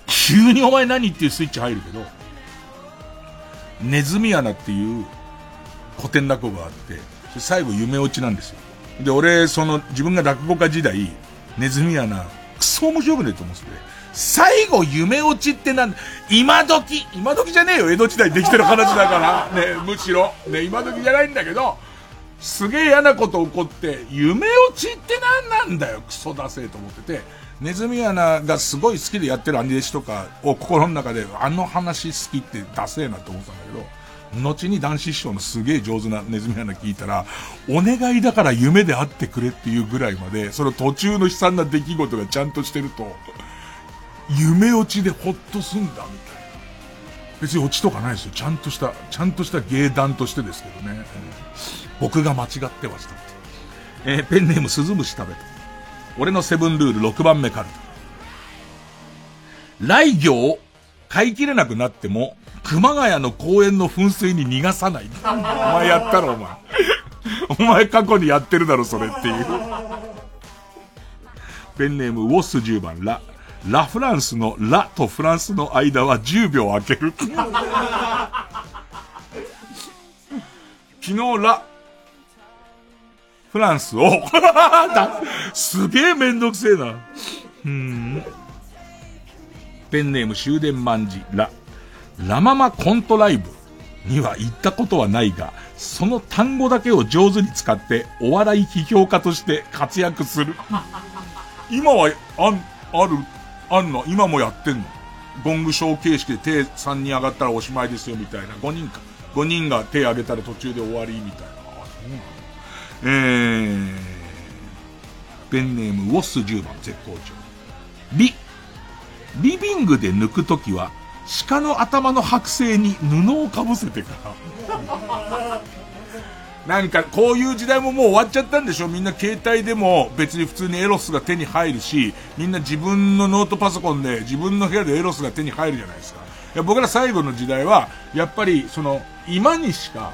急にお前何っていうスイッチ入るけど、ネズミ穴っていう古典落語があって、最後夢落ちなんですよ。で、俺、その、自分が落語家時代、ネズミ穴、クソ面白くねえと思ってて、最後夢落ちってなんだ、今時、今時じゃねえよ、江戸時代できてる話だから、(laughs) ね、むしろ、ね、今時じゃないんだけど、すげえ嫌なこと起こって、夢落ちって何なんだよ、クソだせえと思ってて、ネズミ穴がすごい好きでやってる兄弟子とかを心の中で、あの話好きってダセえなと思ったんだけど、後に男子師匠のすげえ上手なネズミ穴聞いたら、お願いだから夢で会ってくれっていうぐらいまで、その途中の悲惨な出来事がちゃんとしてると、夢落ちでほっとすんだ、みたいな。別に落ちとかないですよ。ちゃんとした、ちゃんとした芸談としてですけどね。僕が間違ってました。えー、ペンネーム鈴虫食べた。俺のセブンルール6番目カルタ。来業買い切れなくなっても、熊谷の公園の噴水に逃がさない。お前やったろ、お前。お前過去にやってるだろ、それっていう。ペンネームウォッス10番ラ。ラフランスのラとフランスの間は10秒空ける。(laughs) 昨日ラ、フランスを (laughs) すげえめんどくせえな。うん。ペンネーム終電万事ラ。ラママコントライブには行ったことはないが、その単語だけを上手に使ってお笑い批評家として活躍する。(laughs) 今は、あん、ある？あんの？今もやってんの？ゴングショー形式で手3人上がったらおしまいですよみたいな。5人か。5人が手上げたら途中で終わりみたいな。えー、ペンネームウォッス10番絶好調。リ、リビングで抜くときは、鹿の頭の剥製に布をかぶせてから。なんか、こういう時代ももう終わっちゃったんでしょ？みんな携帯でも別に普通にエロスが手に入るし、みんな自分のノートパソコンで自分の部屋でエロスが手に入るじゃないですか。いや僕ら最後の時代は、やっぱりその、今にしか、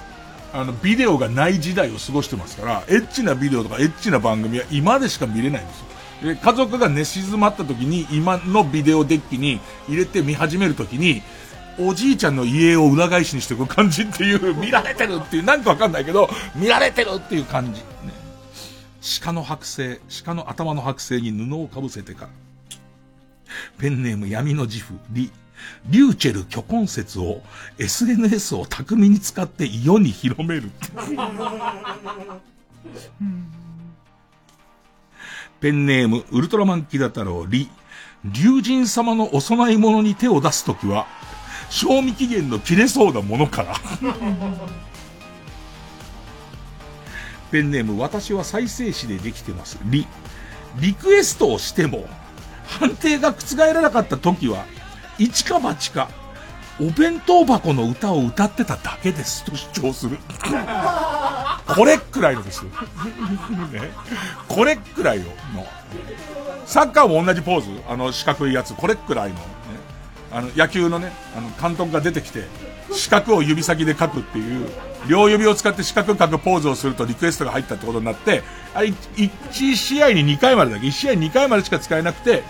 あの、ビデオがない時代を過ごしてますから、エッチなビデオとかエッチな番組は今でしか見れないんですよ。で、家族が寝静まった時に今のビデオデッキに入れて見始める時に、おじいちゃんの家を裏返しにしていく感じっていう、見られてるっていう、なんかわかんないけど、見られてるっていう感じ。ね。鹿の剥製、鹿の頭の剥製に布をかぶせてから。ペンネーム闇の自負、リ、リューチェル虚婚説を SNS を巧みに使って世に広める。ペンネームウルトラマンキダ太郎、リ、竜神様のお供え物に手を出すときは、賞味期限の切れそうなものから。(laughs) ペンネーム、私は再生紙でできてます。リ、リクエストをしても、判定が覆らなかった時は、一か八か、お弁当箱の歌を歌ってただけですと主張する。(laughs) これくらいのです。ね、これくらいの。サッカーも同じポーズあの四角いやつ。これくらいの。あの、野球のね、あの、監督が出てきて、四角を指先で書くっていう、両指を使って四角書くポーズをするとリクエストが入ったってことになって、あれ、1試合に2回までだけ、1試合2回までしか使えなくて、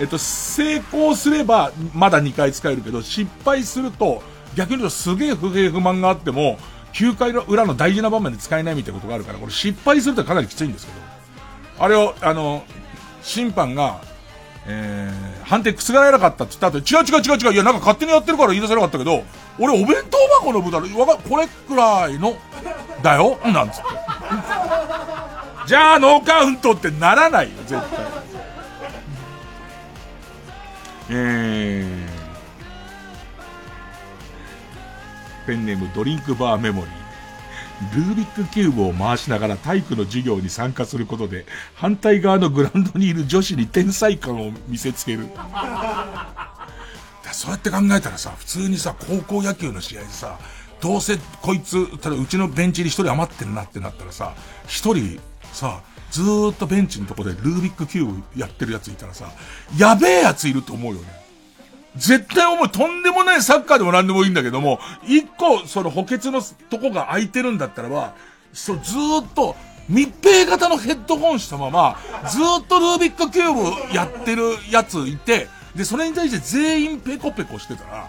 えっと、成功すればまだ2回使えるけど、失敗すると、逆に言うとすげえ不平不満があっても、9回の裏の大事な場面で使えないみたいなことがあるから、これ失敗するとかなりきついんですけど、あれを、あの、審判が、えー、判定覆らなかったって言った後、違う違う違う違う、いや、なんか勝手にやってるから言い出せなかったけど、俺お弁当箱の豚わか、これくらいの、だよなんつって。じゃあノーカウントってならないよ、絶対。えー、ペンネームドリンクバーメモリー。ルービックキューブを回しながら体育の授業に参加することで、反対側のグラウンドにいる女子に天才感を見せつける。そうやって考えたらさ、普通にさ、高校野球の試合でさ、どうせこいつ、ただうちのベンチに一人余ってるなってなったらさ、一人さ、ずーっとベンチのとこでルービックキューブやってるやついたらさ、やべえやついると思うよね。絶対思う、とんでもないサッカーでも何でもいいんだけども、一個、その補欠のとこが空いてるんだったらば、そう、ずっと、密閉型のヘッドホンしたまま、ずっとルービックキューブやってるやついて、で、それに対して全員ペコペコしてたら、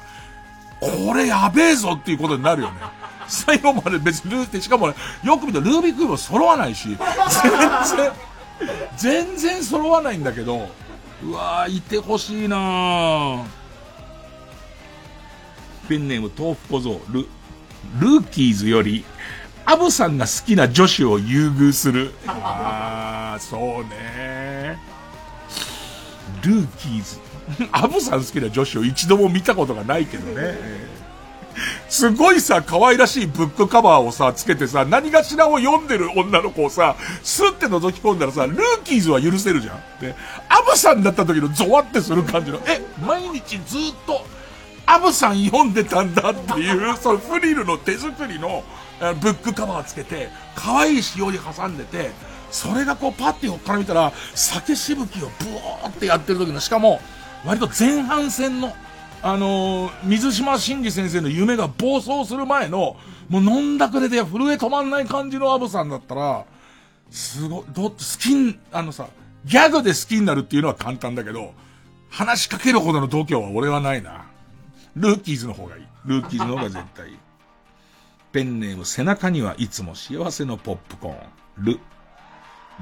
これやべえぞっていうことになるよね。最後まで別にルーって、しかも、ねよく見たらルービックキューブ揃わないし、全然、全然揃わないんだけど、うわー、いてほしいなーペンネーム豆腐小僧、ル、ルーキーズより、アブさんが好きな女子を優遇する。ああ、そうね。ルーキーズ。(laughs) アブさん好きな女子を一度も見たことがないけどね。すごいさ、可愛らしいブックカバーをさ、つけてさ、何がしらを読んでる女の子をさ、スッて覗き込んだらさ、ルーキーズは許せるじゃん。で、アブさんだった時のゾワってする感じの、え、毎日ずっと、アブさん読んでたんだっていう、(laughs) そのフリルの手作りの、ブックカバーつけて、可愛いしおり挟んでて、それがこうパッて横から見たら、酒しぶきをブワーってやってる時の、しかも、割と前半戦の、あのー、水島真司先生の夢が暴走する前の、もう飲んだくれで震え止まんない感じのアブさんだったら、すごい、ど、好きん、あのさ、ギャグで好きになるっていうのは簡単だけど、話しかけるほどの度胸は俺はないな。ルーキーズの方がいい。ルーキーズの方が絶対いい。ペンネーム背中にはいつも幸せのポップコーン。ル。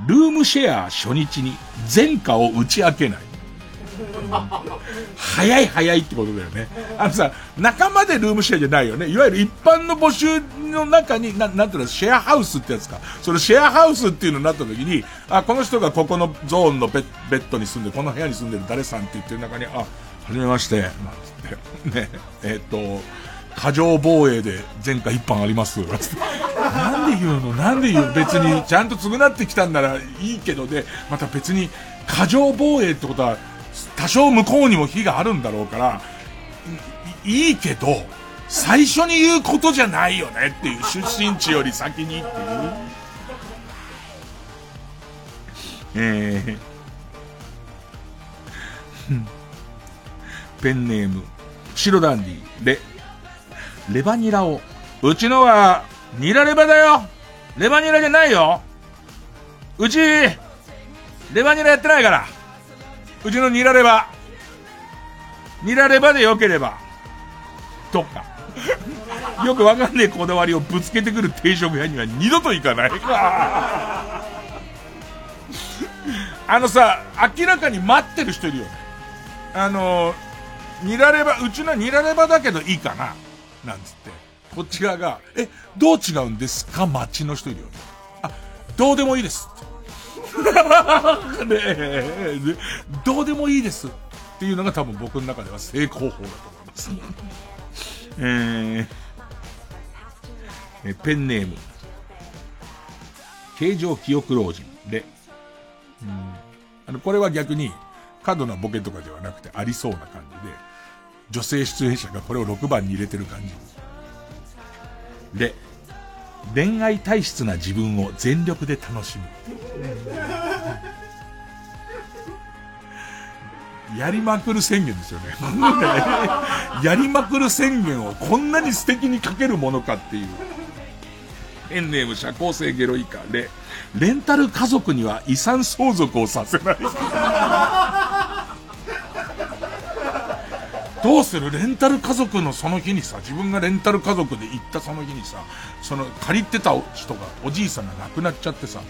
ルームシェア初日に前科を打ち明けない。早い早いってことだよね。あのさ、仲間でルームシェアじゃないよね。いわゆる一般の募集の中に、ななんていうの、シェアハウスってやつか。そのシェアハウスっていうのになった時に、あ、この人がここのゾーンのベッドに住んで、この部屋に住んでる誰さんって言ってる中に、あ、はじめまして、なんつって、ね、えっ、と、過剰防衛で前科一般あります。なんで言うの？なんで言う？別に、ちゃんと償ってきたんならいいけどで、また別に、過剰防衛ってことは、多少向こうにも非があるんだろうから、いいけど、最初に言うことじゃないよねっていう、出身地より先にっていう。えー、(laughs) ペンネーム、白ダンディ、レ、レバニラを。うちのは、ニラレバだよレバニラじゃないようち、レバニラやってないから。うちのニラレバ。ニラレバでよければ。とか。よくわかんねえこだわりをぶつけてくる定食屋には二度と行かない。あのさ、明らかに待ってる人いるよね。あの、ニラレバ、うちのニラレバだけどいいかな。なんつって。こっち側が、え、どう違うんですか？街の人いるよね。あ、どうでもいいです。ねえ、どうでもいいですっていうのが多分僕の中では成功法だと思います。えー、ペンネーム、形状記憶老人で、うん、あの、これは逆に、過度なボケとかではなくてありそうな感じ。で、女性出演者がこれを6番に入れてる感じ。で、恋愛体質な自分を全力で楽しむ。やりまくる宣言ですよね。(laughs) やりまくる宣言をこんなに素敵に書けるものかっていう。ペンネーム社交性ゲロイカで、レンタル家族には遺産相続をさせない。どうする？レンタル家族のその日にさ、自分がレンタル家族で行ったその日にさ、その借りてた人が、おじいさんが亡くなっちゃってさ、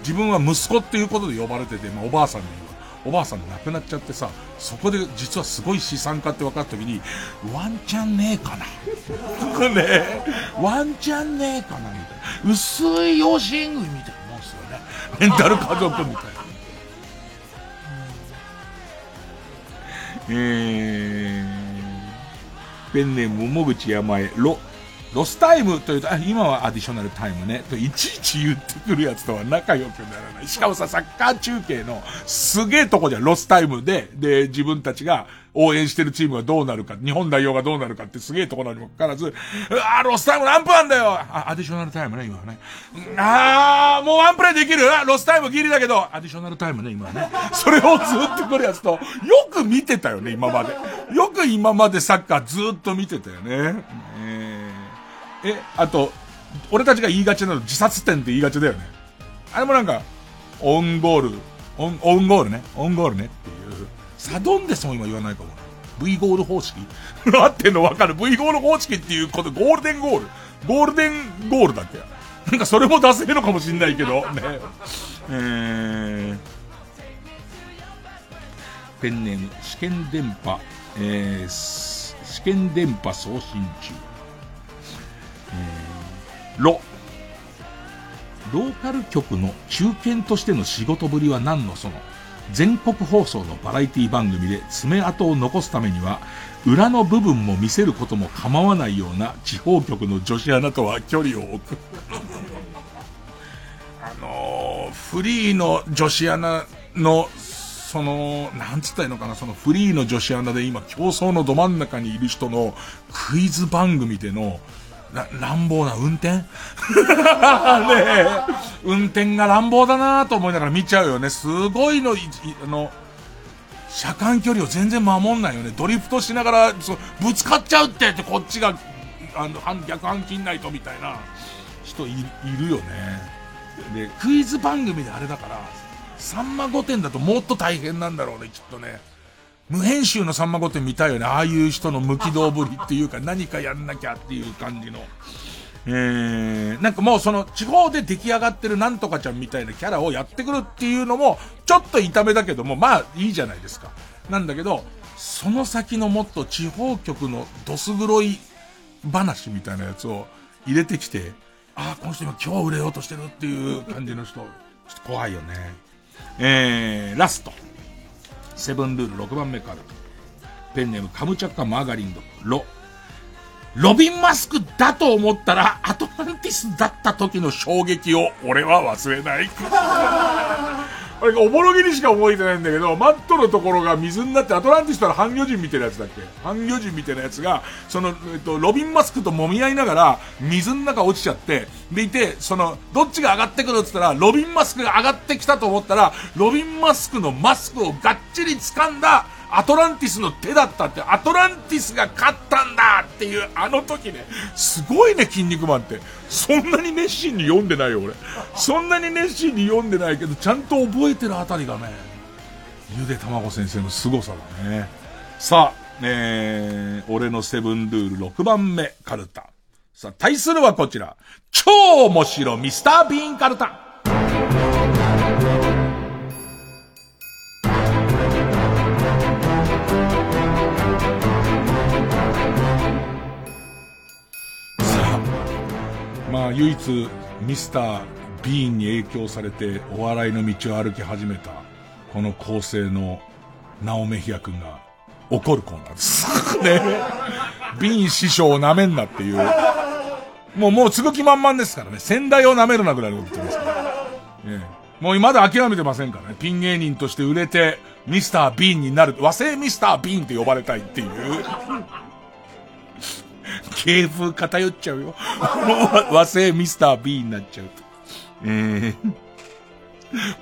自分は息子っていうことで呼ばれてて、まあおばあさんにおばあさんが亡くなっちゃってさ、そこで実はすごい資産家って分かった時に、ワンチャンねえかな。ねワンチャンねえかなみたいな。薄い養子縁組みたいなもんですよね。レンタル家族みたいな。えー、ペンネーム、もぐちやまえ、ロ、ロスタイムというと、あ、今はアディショナルタイムね、といちいち言ってくるやつとは仲良くならない。しかもさ、サッカー中継のすげえとこじゃ、ロスタイムで、で、自分たちが応援してるチームがどうなるか、日本代表がどうなるかってすげえところにもかかわらず、あ、ロスタイム何分あんだよあ、アディショナルタイムね、今はね。あー、もうワンプレイできる？ロスタイムギリだけど、アディショナルタイムね、今はね。それをずっと来るやつと、よく見てたよね、今まで。よく今までサッカーずっと見てたよね。えーえ、あと、俺たちが言いがちなの自殺点って言いがちだよね。あれもなんか、オウンゴール、オウン、オウンゴールね、オウンゴールねっていう。サドンデスも今言わないかも V ゴール方式 (laughs) 合ってんのわかる ?V ゴール方式っていうこと、ゴールデンゴール。ゴールデンゴールだっけ？なんかそれも出せるのかもしんないけど、ね。えー、ペンネーム、試験電波、えー、試験電波送信中。えーロ。ローカル局の中堅としての仕事ぶりは何のその？全国放送のバラエティ番組で爪痕を残すためには、裏の部分も見せることも構わないような地方局の女子アナとは距離を置く。(laughs) あのー、フリーの女子アナの、その、なんつったらいいのかな、そのフリーの女子アナで今競争のど真ん中にいる人のクイズ番組での、乱暴な運転？(laughs) ね運転が乱暴だなと思いながら見ちゃうよね。すごいの、あの、車間距離を全然守んないよね。ドリフトしながら、そぶつかっちゃうってってこっちが、あの、逆半切んないとみたいな人いるよね。で、クイズ番組であれだから、さんま御殿だともっと大変なんだろうね、きっとね。無編集のさんま御殿見たいよね。ああいう人の無軌道ぶりっていうか、(laughs) 何かやんなきゃっていう感じの。えー、なんかもうその地方で出来上がってるなんとかちゃんみたいなキャラをやってくるっていうのも、ちょっと痛めだけども、まあいいじゃないですか。なんだけど、その先のもっと地方局のどす黒い話みたいなやつを入れてきて、ああ、この人今今日売れようとしてるっていう感じの人、ちょっと怖いよね。えー、ラスト。セブンルール6番目から。ペンネームカムチャッカマーガリンド。ロ。ロビンマスクだと思ったらアトランティスだった時の衝撃を俺は忘れない。あれ、おぼろげにしか覚えてないんだけど、マットのところが水になってアトランティスから半魚人みたいなやつだっけ？半魚人みたいなやつが、その、えっと、ロビンマスクと揉み合いながら、水の中落ちちゃって、でいて、その、どっちが上がってくるって言ったら、ロビンマスクが上がってきたと思ったら、ロビンマスクのマスクをがっちり掴んだ、アトランティスの手だったって、アトランティスが勝ったんだっていう、あの時ね、すごいね、筋肉マンって。そんなに熱心に読んでないよ、俺。そんなに熱心に読んでないけど、ちゃんと覚えてるあたりがね、ゆでたまご先生の凄さだね。さあ、えー、俺のセブンルール6番目、カルタ。さあ、対するはこちら。超面白ミスター・ビーン・カルタ。まあ、唯一、ミスター・ビーンに影響されて、お笑いの道を歩き始めた、この構成の、ナオメヒア君が、怒るコーナーです。(laughs) ね。ビーン師匠を舐めんなっていう。もう、もう、継ぐ気満々ですからね。先代を舐めるなぐらいのこと言ってますから。ね、もう、まだ諦めてませんからね。ピン芸人として売れて、ミスター・ビーンになる。和製ミスター・ビーンって呼ばれたいっていう。(laughs) 系風偏っちゃうよ。(laughs) 和製ミスター B になっちゃうと。えー、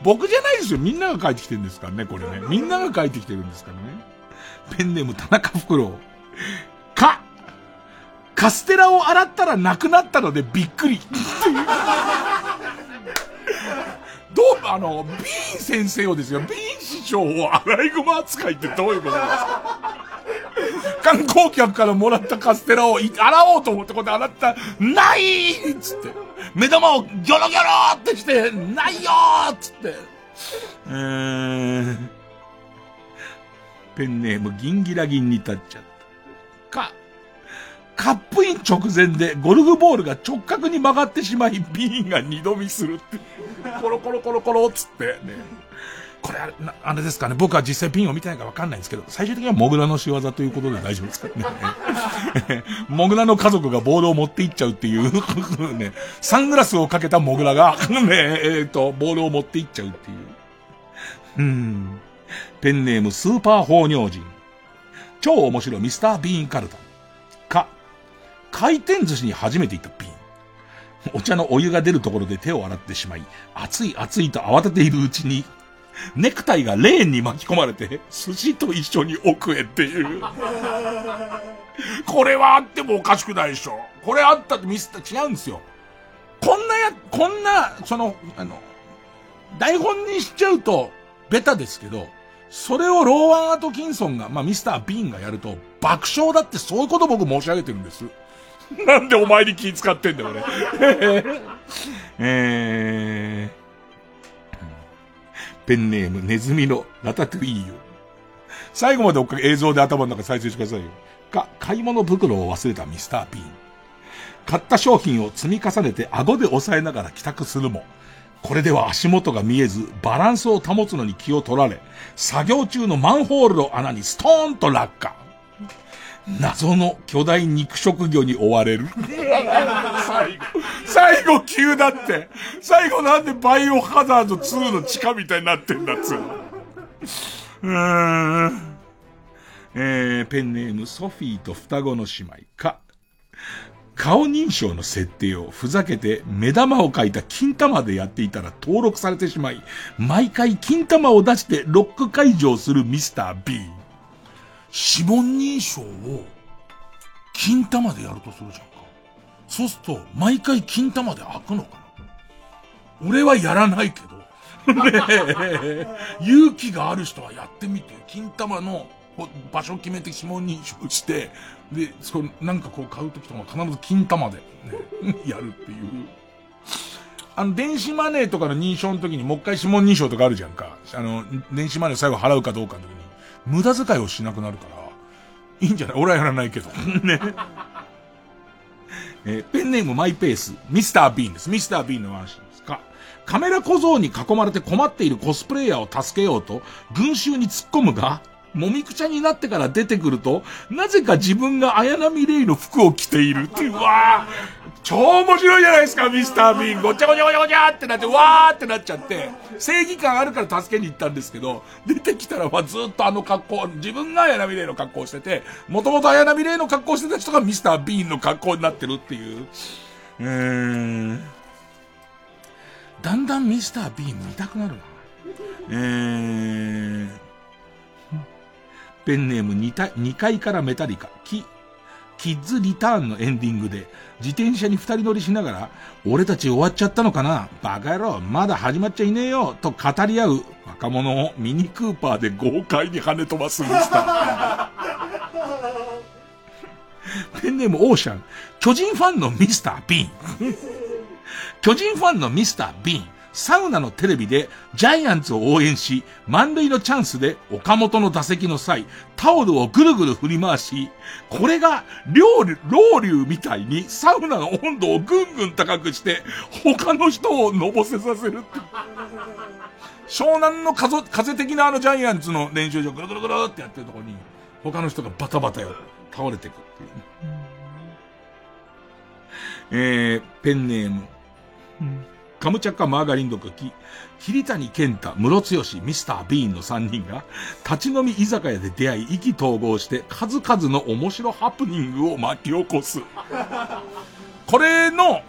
僕じゃないですよ。みんなが書いてきてるんですからね、これね。(laughs) みんなが書いてきてるんですからね。ペンネーム田中袋。かカステラを洗ったらなくなったのでびっくり。どう、あの、ビーン先生をですよ、ビーン師匠をアライグマ扱いってどういうことですか？観光客からもらったカステラを洗おうと思ってこうやって洗ったないっつって。目玉をギョロギョロってして、ないよーっつって。えー、ペンネームギンギラギンに立っちゃった。か、カップイン直前でゴルフボールが直角に曲がってしまい、ビーンが二度見するって。コロコロコロコロっつってね。これあれ、あれですかね。僕は実際ピンを見てないからわかんないんですけど、最終的にはモグラの仕業ということで大丈夫ですかね。(laughs) モグラの家族がボールを持っていっちゃうっていうね、(laughs) サングラスをかけたモグラが、(laughs) ね、えっ、ー、と、ボールを持っていっちゃうっていう。うん。ペンネームスーパー放尿人。超面白いミスター・ビーン・カルタ。か、回転寿司に初めて行ったビーン。お茶のお湯が出るところで手を洗ってしまい、熱い熱いと慌てているうちに、ネクタイがレーンに巻き込まれて、寿司と一緒に奥へっていう。これはあってもおかしくないでしょ。これあったってミスった違うんですよ。こんなや、こんな、その、あの、台本にしちゃうと、ベタですけど、それをローワン・アトキンソンが、まあ、ミスター・ビーンがやると、爆笑だってそういうこと僕申し上げてるんです。なんでお前に気使ってんだよ、俺。(laughs) えー、ペンネームネズミのラタトゥイユ。最後まで追っかけ映像で頭の中再生してくださいよ。か、買い物袋を忘れたミスター・ビーン。買った商品を積み重ねて顎で押さえながら帰宅するも、これでは足元が見えず、バランスを保つのに気を取られ、作業中のマンホールの穴にストーンと落下。謎の巨大肉食魚に追われる。最後、最後急だって。最後なんでバイオハザード2の地下みたいになってんだっつう。うーん。えー、ペンネームソフィーと双子の姉妹か。顔認証の設定をふざけて目玉を描いた金玉でやっていたら登録されてしまい、毎回金玉を出してロック解除をするミスター B。指紋認証を金玉でやるとするじゃん。そうすると、毎回金玉で開くのかな俺はやらないけど。(laughs) 勇気がある人はやってみて、金玉の場所を決めて指紋認証して、で、そなんかこう買うときとか必ず金玉で、ね、(laughs) やるっていう。あの、電子マネーとかの認証の時にもう一回指紋認証とかあるじゃんか。あの、電子マネー最後払うかどうかの時に、無駄遣いをしなくなるから、いいんじゃない？俺はやらないけど。(laughs) ね。えー、ペンネームマイペース、ミスター・ビーンです。ミスター・ビーンの話ですか。カメラ小僧に囲まれて困っているコスプレイヤーを助けようと、群衆に突っ込むが、もみくちゃになってから出てくると、なぜか自分が綾波レイの服を着ているっていう、わー超面白いじゃないですか、ミスター・ビーン。ごちゃごちゃごちゃごちゃってなって、わーってなっちゃって、正義感あるから助けに行ったんですけど、出てきたら、まずっとあの格好、自分が綾波レイの格好してて、もともと綾波レイの格好してた人がミスター・ビーンの格好になってるっていう。うーん。だんだんミスター・ビーン見たくなるな。えー。ペンネーム 2, 2階からメタリカ、キ、キッズリターンのエンディングで、自転車に二人乗りしながら、俺たち終わっちゃったのかな？バカ野郎、まだ始まっちゃいねえよと語り合う若者をミニクーパーで豪快に跳ね飛ばすミスター。(laughs) ペンネームオーシャン、巨人ファンのミスター・ビーン。巨人ファンのミスター・ビーン。サウナのテレビでジャイアンツを応援し、満塁のチャンスで岡本の打席の際、タオルをぐるぐる振り回し、これが、ロウリュみたいにサウナの温度をぐんぐん高くして、他の人をのぼせさせる湘南の風風的なあのジャイアンツの練習場ぐるぐるぐるってやってるところに、他の人がバタバタよ、倒れてくっていう、えー、ペンネーム。うんカムチャカマーガリン毒き、桐谷健太、室強ミスター・ビーンの3人が、立ち飲み居酒屋で出会い、意気投合して、数々の面白ハプニングを巻き起こす。これの、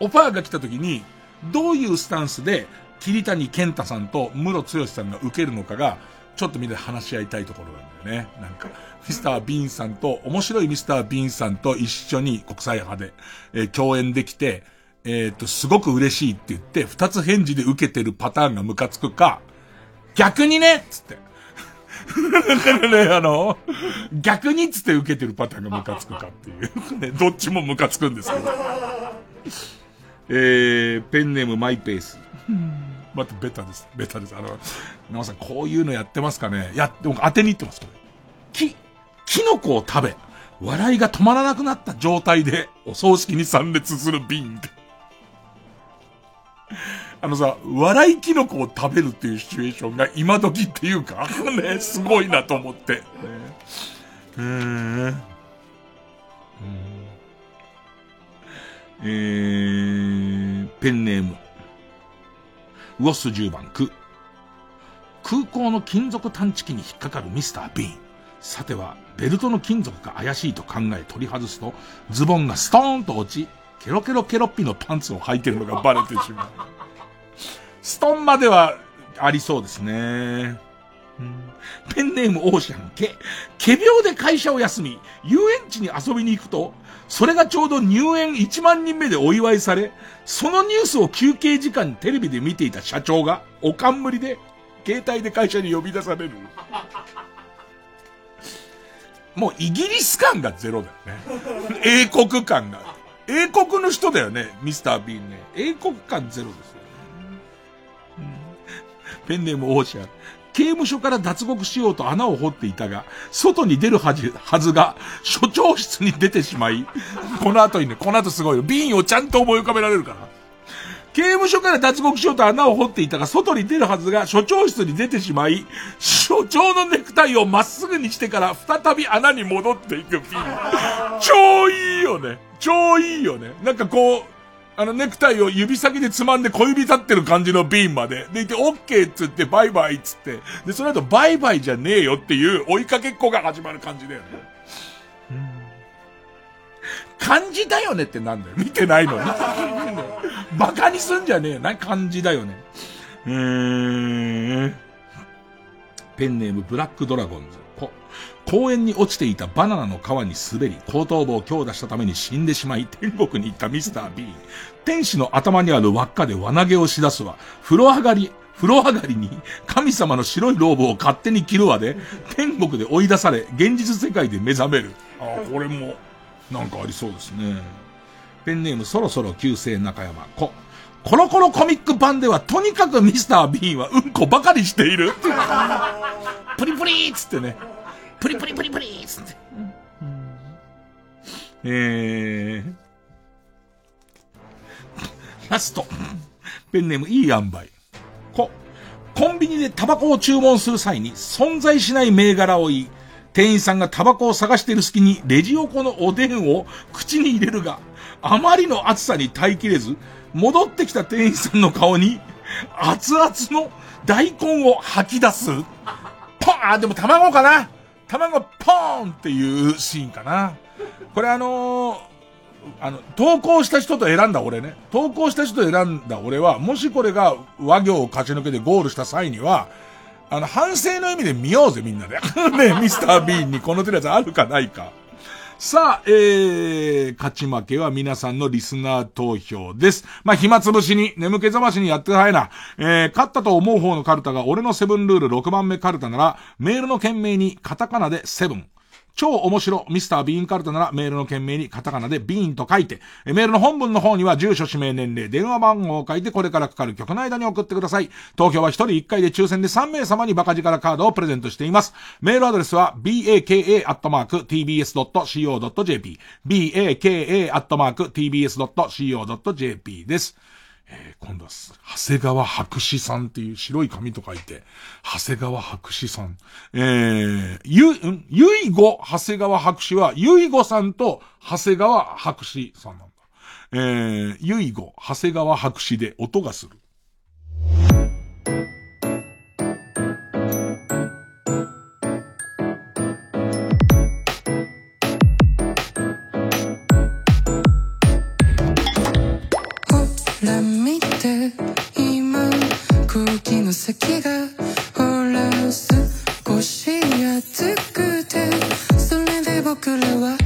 オファーが来た時に、どういうスタンスで、桐谷健太さんと室強さんが受けるのかが、ちょっとみんなで話し合いたいところなんだよね。なんか、ミスター・ビーンさんと、面白いミスター・ビーンさんと一緒に国際派で、えー、共演できて、えっ、ー、と、すごく嬉しいって言って、二つ返事で受けてるパターンがムカつくか、逆にねつって。(laughs) だからね、あの、逆にっつって受けてるパターンがムカつくかっていう。(laughs) ね、どっちもムカつくんですけど。えー、ペンネームマイペース。またベタです。ベタです。あの、皆さんこういうのやってますかねや、でも当てに行ってます、これ。キ、キノコを食べ、笑いが止まらなくなった状態で、お葬式に参列する瓶って。(laughs) あのさ、笑いキノコを食べるっていうシチュエーションが今時っていうか、(laughs) ね、すごいなと思って。(laughs) うーん。えー、ペンネーム。ウォッス10番区。空港の金属探知機に引っかかるミスター・ビーン。さては、ベルトの金属が怪しいと考え取り外すと、ズボンがストーンと落ち、ケロケロケロッピのパンツを履いてるのがバレてしまう。ストンまではありそうですね。ペンネームオーシャン、け、仮病で会社を休み、遊園地に遊びに行くと、それがちょうど入園1万人目でお祝いされ、そのニュースを休憩時間にテレビで見ていた社長が、おかんむりで、携帯で会社に呼び出される。もうイギリス感がゼロだよね。英国感が。英国の人だよね、ミスター・ビーンね。英国感ゼロですよ、ペンネームオーシャン。刑務所から脱獄しようと穴を掘っていたが、外に出るはずはずが、所長室に出てしまい、この後にね、この後すごいよ。ビンをちゃんと思い浮かべられるから。刑務所から脱獄しようと穴を掘っていたが、外に出るはずが、所長室に出てしまい、所長のネクタイをまっすぐにしてから、再び穴に戻っていくピン。超いいよね。超いいよね。なんかこう、あの、ネクタイを指先でつまんで小指立ってる感じのビンまで。で、いて、オッケーっつって、バイバイっつって。で、その後、バイバイじゃねえよっていう追いかけっこが始まる感じだよね。うん漢字だよねってなんだよ。見てないのに。(laughs) バカにすんじゃねえよ。な、漢字だよね。うーん。ペンネームブラックドラゴンズ。公園に落ちていたバナナの皮に滑り、後頭部を強打したために死んでしまい、天国に行ったミスター・ビーン。天使の頭にある輪っかで輪投げをしだすわ。風呂上がり、風呂上がりに神様の白いローブを勝手に着るわで、天国で追い出され、現実世界で目覚める。ああ、これも、なんかありそうですね。ペンネームそろそろ旧姓中山。こ、コロコロコミック版ではとにかくミスター・ビーンはうんこばかりしている。プリプリーっつってね。プリプリプリプリーつって。えー、ラスト。ペンネームいい塩梅。こ、コンビニでタバコを注文する際に存在しない銘柄を言い、店員さんがタバコを探している隙にレジ横のおでんを口に入れるが、あまりの暑さに耐えきれず、戻ってきた店員さんの顔に、熱々の大根を吐き出す。ポンあ、でも卵かな卵ポーンっていうシーンかな。これあのー、あの、投稿した人と選んだ俺ね。投稿した人と選んだ俺は、もしこれが和行を勝ち抜けてゴールした際には、あの、反省の意味で見ようぜ、みんなで。(laughs) ね、ミスター・ビーンにこの手のやつあるかないか。さあ、えー、勝ち負けは皆さんのリスナー投票です。まあ、暇つぶしに、眠気覚ましにやってないな。えー、勝ったと思う方のカルタが俺のセブンルール6番目カルタなら、メールの件名にカタカナでセブン。超面白ミスター・ビーンカルタならメールの件名にカタカナでビーンと書いて、メールの本文の方には住所、氏名、年齢、電話番号を書いてこれからかかる曲の間に送ってください。投票は1人1回で抽選で3名様にバカ力カードをプレゼントしています。メールアドレスは baka.tbs.co.jp baka.tbs.co.jp です。えー、今度は、長谷川博士さんっていう白い紙と書いて、長谷川博士さん。えー、ゆ、ゆいご長谷川博士は、ゆいごさんと長谷川博士さんなんだ。えー、ゆいご長谷川博士で音がする。
の先がほら少し熱くてそれで僕らは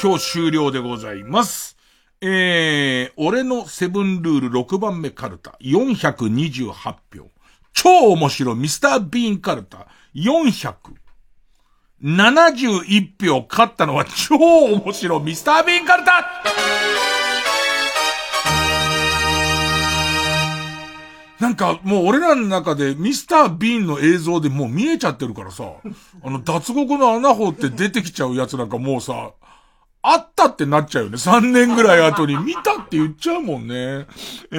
票終了でございます。えー、俺のセブンルール6番目カルタ、428票。超面白いミスター・ビーンカルタ、471票。勝ったのは (laughs) 超面白いミスター・ビーンカルタなんか、もう俺らの中でミスター・ビーンの映像でもう見えちゃってるからさ、あの、脱獄の穴掘って出てきちゃうやつなんかもうさ、あったってなっちゃうよね。3年ぐらい後に見たって言っちゃうもんね。え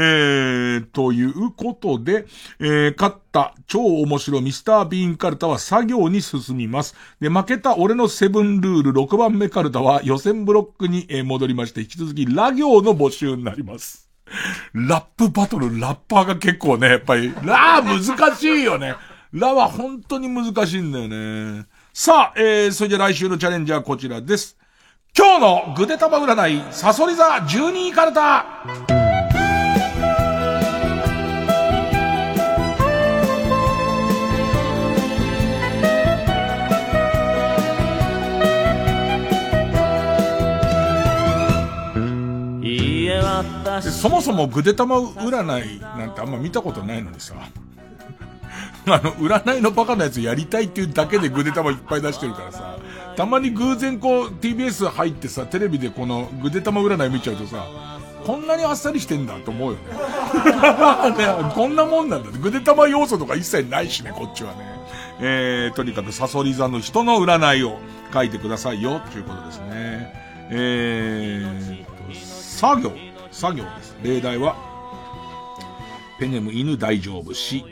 ー、ということで、えー、勝った超面白ミスター・ビーンカルタは作業に進みます。で、負けた俺のセブンルール6番目カルタは予選ブロックに戻りまして、引き続きラ行の募集になります。ラップバトル、ラッパーが結構ね、やっぱり、ラー難しいよね。ラは本当に難しいんだよね。さあ、えー、それじゃ来週のチャレンジはこちらです。今日のぐでたま占い、サソリ座12位カルタ。でそもそもぐでたま占いなんてあんま見たことないのにさ。(laughs) あの、占いのバカなやつやりたいっていうだけでぐでたまいっぱい出してるからさ。たまに偶然こう TBS 入ってさ、テレビでこのぐでたま占い見ちゃうとさ、こんなにあっさりしてんだと思うよね。(laughs) ねこんなもんなんだ。ぐでたま要素とか一切ないしね、こっちはね。えー、とにかくサソリ座の人の占いを書いてくださいよ、ということですね。えーと、作業、作業です。例題は、ペネム犬大丈夫し、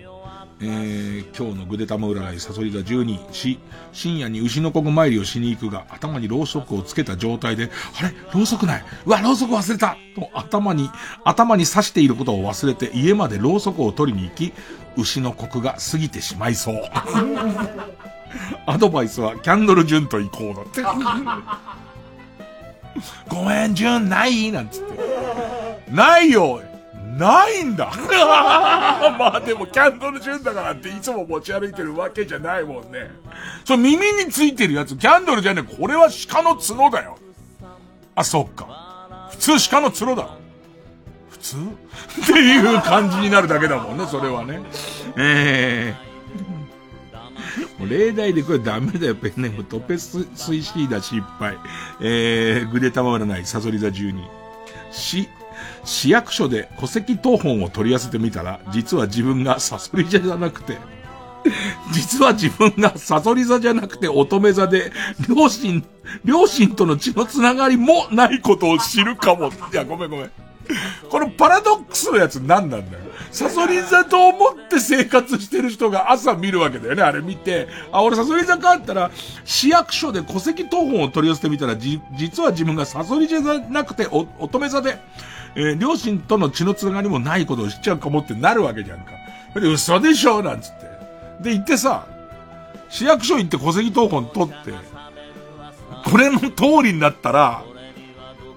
えー、今日のぐでたま占い、サソリ座12し、深夜に牛の子参りをしに行くが、頭にろうそくをつけた状態で、あれろうそくないうわ、ろうそく忘れたと頭に、頭に刺していることを忘れて、家までろうそくを取りに行き、牛の国が過ぎてしまいそう。アドバイスは、キャンドル・ジュンと行こうだって。ごめん、ジュン、ない？なんつって。ないよないんだ (laughs) まあでも、キャンドル・ジュンだからっていつも持ち歩いてるわけじゃないもんね。その耳についてるやつ、キャンドルじゃねえ。これは鹿の角だよ。あ、そっか。普通鹿の角だろ。普通？(laughs) っていう感じになるだけだもんね、それはね。えー。もう例題でこれダメだよ、ペンネーム。トペススイシーダ失敗。えー、グレタマ占い、サソリ座12。市、市役所で戸籍謄本を取り寄せてみたら、実は自分がサソリ座じゃなくて、(laughs) 実は自分がサソリ座じゃなくて乙女座で、両親、両親との血のつながりもないことを知るかも。いや、ごめんごめん。このパラドックスのやつ何なんだよ。サソリ座と思って生活してる人が朝見るわけだよね、あれ見て。あ、俺サソリ座かったら、市役所で戸籍謄本を取り寄せてみたら、じ、実は自分がサソリ座じゃなくてお乙女座で、えー、両親との血のつながりもないことを知っちゃうかもってなるわけじゃんか。で、嘘でしょ？なんつって。で、行ってさ、市役所行って戸籍謄本取って、これの通りになったら、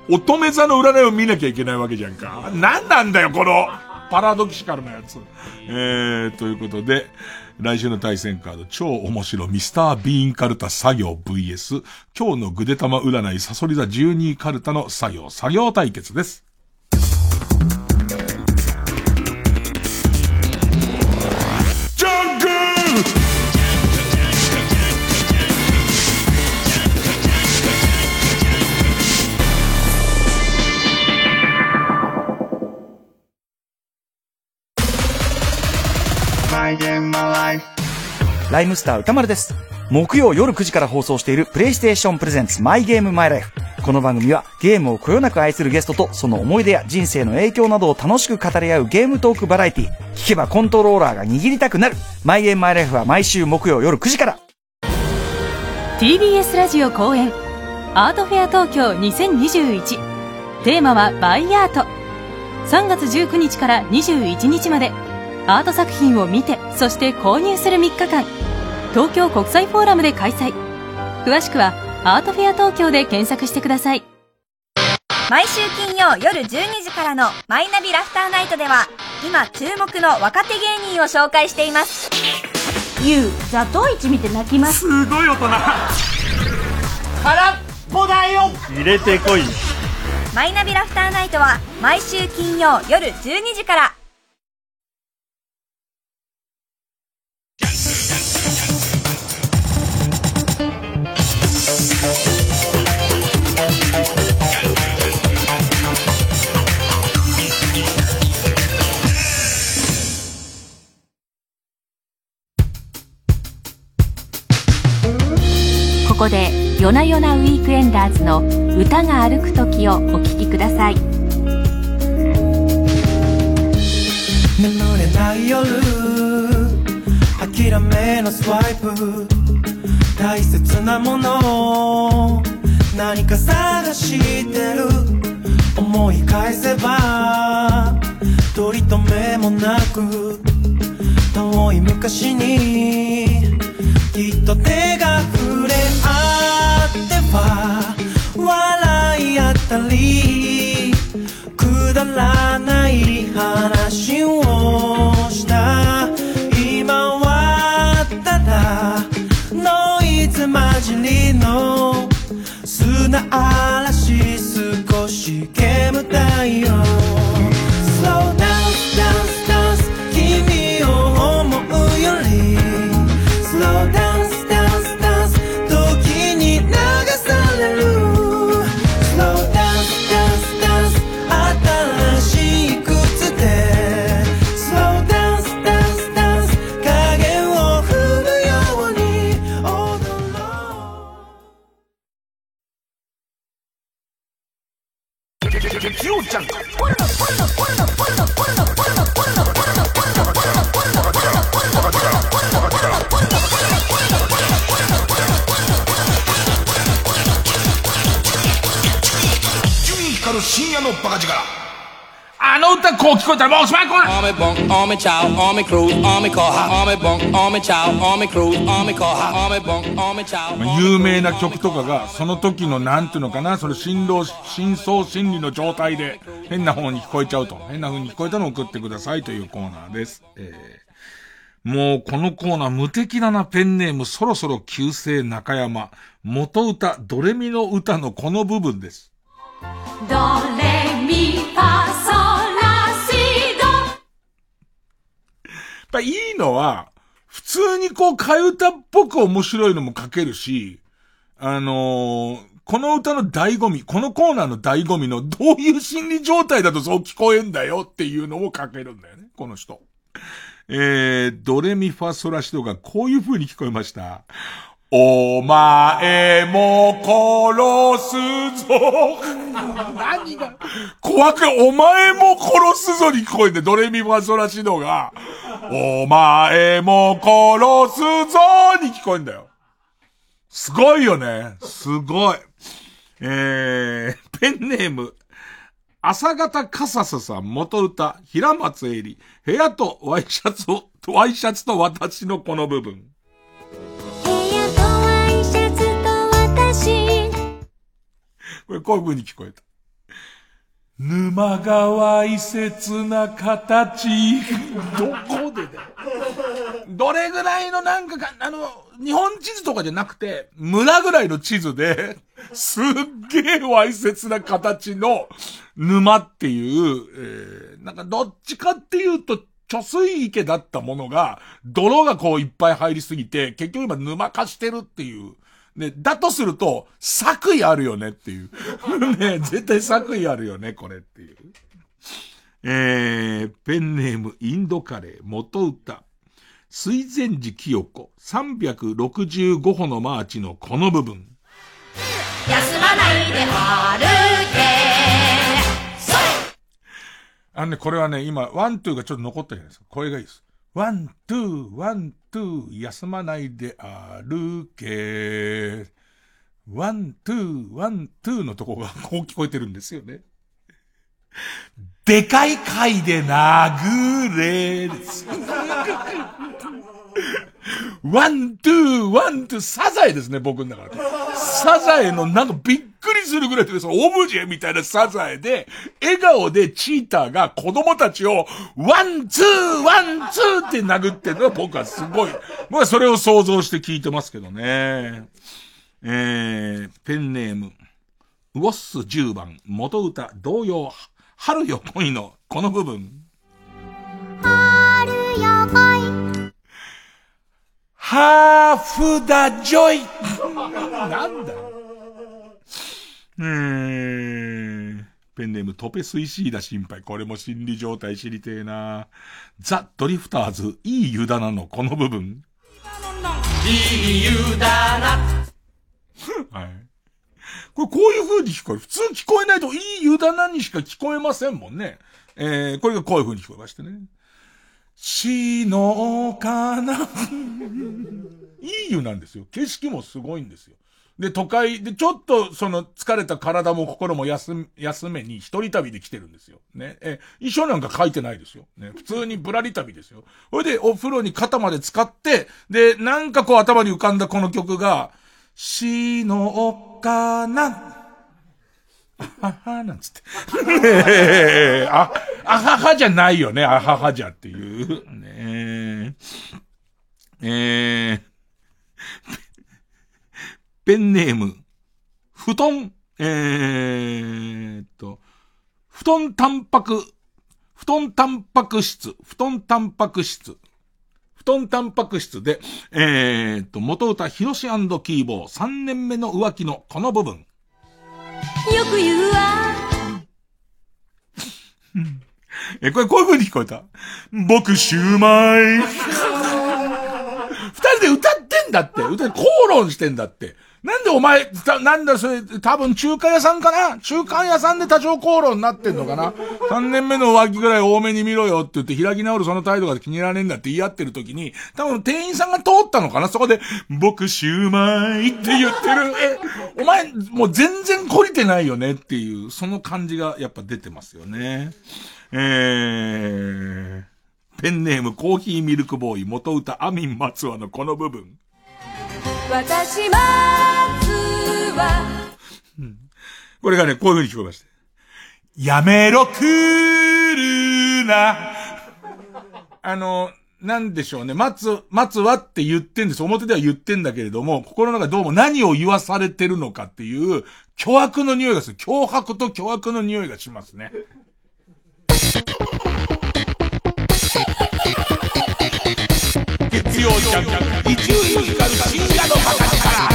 乙女座の占いを見なきゃいけないわけじゃんか。なんなんだよ、この、パラドキシカルなやつ。えー、ということで、来週の対戦カード、超面白ミスタービーンカルタ作業 VS、今日のぐでたま占いサソリ座12カルタの作業、作業対決です。
ライムスター歌丸です。木曜夜9時から放送しているプレイステーションプレゼンツマイゲームマイライフ。この番組はゲームをこよなく愛するゲストとその思い出や人生の影響などを楽しく語り合うゲームトークバラエティ。聞けばコントローラーが握りたくなる。マイゲームマイライフは毎週木曜夜9時から。
TBS ラジオ公演アートフェア東京2021。テーマはバイアート。3月19日から21日までアート作品を見てそして購入する3日間。東京国際フォーラムで開催。詳しくはアートフェア東京で検索してください。
毎週金曜夜12時からの「マイナビラフターナイト」では今注目の若手芸人を紹介しています。
ユウザトイチ見て泣きます。
すごい大人。空っぽだよ。
入れてこい
マイナビラフターナイトは毎週金曜夜12時から
こで「夜な夜なウィークエンダーズ」の「歌が歩く時」をお聴きください。
眠れない夜諦めのスワイプ。大切なもの何か探してる。思い返せば取り留めもなく。遠い昔にきっと手が触れっては笑い合ったりくだらない話をした。今はただノイズ混じりの砂嵐少し煙たいよ。Slow down, down,
月曜ジャ
こう聞こえたらもうおしまいこれ有名な曲とかが、その時のなんていうのかな、その振動、深層心理の状態で変な方に聞こえちゃうと。変な風に聞こえたのを送ってくださいというコーナーです。えー、もうこのコーナー無敵だなペンネームそろそろ旧姓中山。元歌ドレミの歌のこの部分です。
ドレミ
やっぱいいのは、普通にこう替え歌っぽく面白いのも書けるし、あのーこの歌の醍醐味、このコーナーの醍醐味のどういう心理状態だとそう聞こえんだよっていうのを書けるんだよね、この人。えー、ドレミファソラシドがこういう風に聞こえました。お前も殺すぞ。何が？怖く、お前も殺すぞに聞こえて、ドレミファソラシドが、お前も殺すぞに聞こえんだよ。すごいよね。すごい。えー、ペンネーム、朝方カササさん、元歌、平松絵里、部屋とワイシャツを、ワイシャツと私のこの部分。これこういう風に聞こえた。沼がわいせつな形。どこでだよ。どれぐらいのなんかか、あの、日本地図とかじゃなくて、村ぐらいの地図で、すっげえわいせつな形の沼っていう、えー、なんかどっちかっていうと、貯水池だったものが、泥がこういっぱい入りすぎて、結局今沼化してるっていう。ね、だとすると、作為あるよねっていう。(laughs) ね、絶対作為あるよね、これっていう。えー、ペンネーム、インドカレー、元歌。水前寺清子、365歩のマーチのこの部分。
休まないで歩け
あのね、これはね、今、ワン、ツーがちょっと残ったじゃないですか。声がいいです。ワン、ツー、ワン、ツー、休まないで歩け。ワン、ツー、ワン、ツーのとこが (laughs) こう聞こえてるんですよね。でかい貝で殴れ。ワン、ツー、ワン、ツー、サザエですね、僕の中で。サザエのなんかびっくりするぐらいで、そのオブジェみたいなサザエで、笑顔でチータが子供たちを、ワン、ツー、ワン、ツーって殴ってるのは僕はすごい、僕はそれを想像して聞いてますけどね。えー、ペンネーム、ウォッス10番、元歌、同様、春よ来いの、この部分。
春よ来い
ハーフダジョイなんだ？よ。えー、ペンネームトペスイシーダ心配。これも心理状態知りてえな。ザ・ドリフターズ、いい湯だなのこの部分。
いい湯だな
はい。これこういう風に聞こえる。普通聞こえないといい湯だなにしか聞こえませんもんね。えー、これがこういう風に聞こえましてね。しのかな。いい湯なんですよ。景色もすごいんですよ。で、都会でちょっとその疲れた体も心も休休めに一人旅で来てるんですよ。ね。え、衣装なんか書いてないですよ。ね。普通にぶらり旅ですよ。それでお風呂に肩まで使って、で、なんかこう頭に浮かんだこの曲が、しのおかな。あはは、なんつって。え (laughs) ーあ、あははじゃないよね、あははじゃっていう。ねえ。えー、ペンネーム、布団、えーっと、布団タンパク、布団タンパク質、布団タンパク質。布団タンパク質で、えーっと、元歌、ヒロシキーボー、3年目の浮気のこの部分。
よく言うわ (laughs)
え、これこういう風に聞こえた？僕、シューマイ。(laughs) 二人で歌ってんだって。歌で口論してんだって。なんでお前、たなんだそれ、多分中華屋さんかな？中華屋さんで多少口論になってんのかな ?3 年目の浮気ぐらい多めに見ろよって言って開き直るその態度が気に入らねえんだって言い合ってる時に、多分店員さんが通ったのかな？そこで、僕シューマイって言ってる。え、お前、もう全然懲りてないよねっていう、その感じがやっぱ出てますよね。えー、ペンネームコーヒーミルクボーイ元歌アミン松和のこの部分。
私待つわ
これがね、こういう風に聞こえました。やめろ、来るな。あの、なんでしょうね。待つ、待つわって言ってんです。表では言ってんだけれども、心の中どうも何を言わされてるのかっていう、巨悪の匂いがする。脅迫と巨悪の匂いがしますね。必要じゃん伊集院光る深夜の形から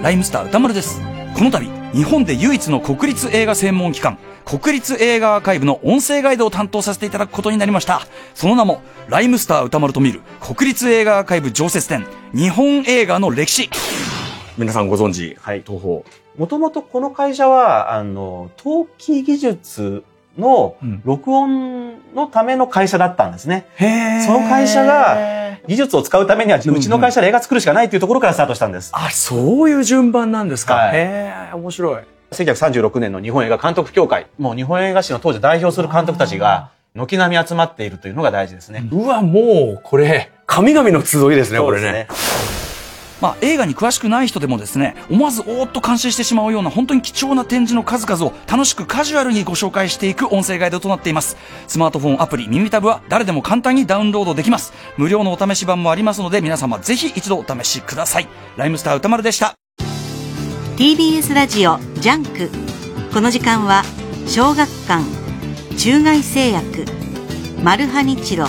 ライムスター歌丸です。この度、日本で唯一の国立映画専門機関、国立映画アーカイブの音声ガイドを担当させていただくことになりました。その名も、ライムスター歌丸と見る国立映画アーカイブ常設展、日本映画の歴史。
皆さんご存知、はい、東宝。もともとこの会社は、あの、陶器技術の録音のための会社だったんですね。その会社が技術を使うためには、うちの会社で映画作るしかないというところからスタートしたんです。
あ、そういう順番なんですか。
はい
へえ、面白い。
1936年の日本映画監督協会、もう日本映画史の当時代表する監督たちが、軒並み集まっているというのが大事ですね。
うわ、もう、これ、神々の集いですね、これね。
まあ、映画に詳しくない人でもですね、思わずおーっと感心してしまうような本当に貴重な展示の数々を楽しくカジュアルにご紹介していく音声ガイドとなっています。スマートフォンアプリ耳タブは誰でも簡単にダウンロードできます。無料のお試し版もありますので皆様ぜひ一度お試しください。ライムスター宇多丸でした。
TBS ラジオジャンクこの時間は小学館中外製薬マルハニチロ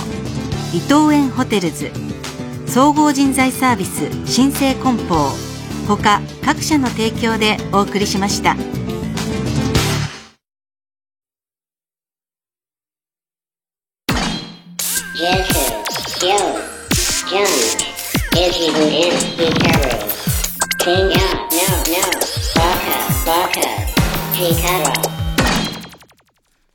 伊藤園ホテルズ総合人材サービス新生梱包他各社の提供でお送りしました。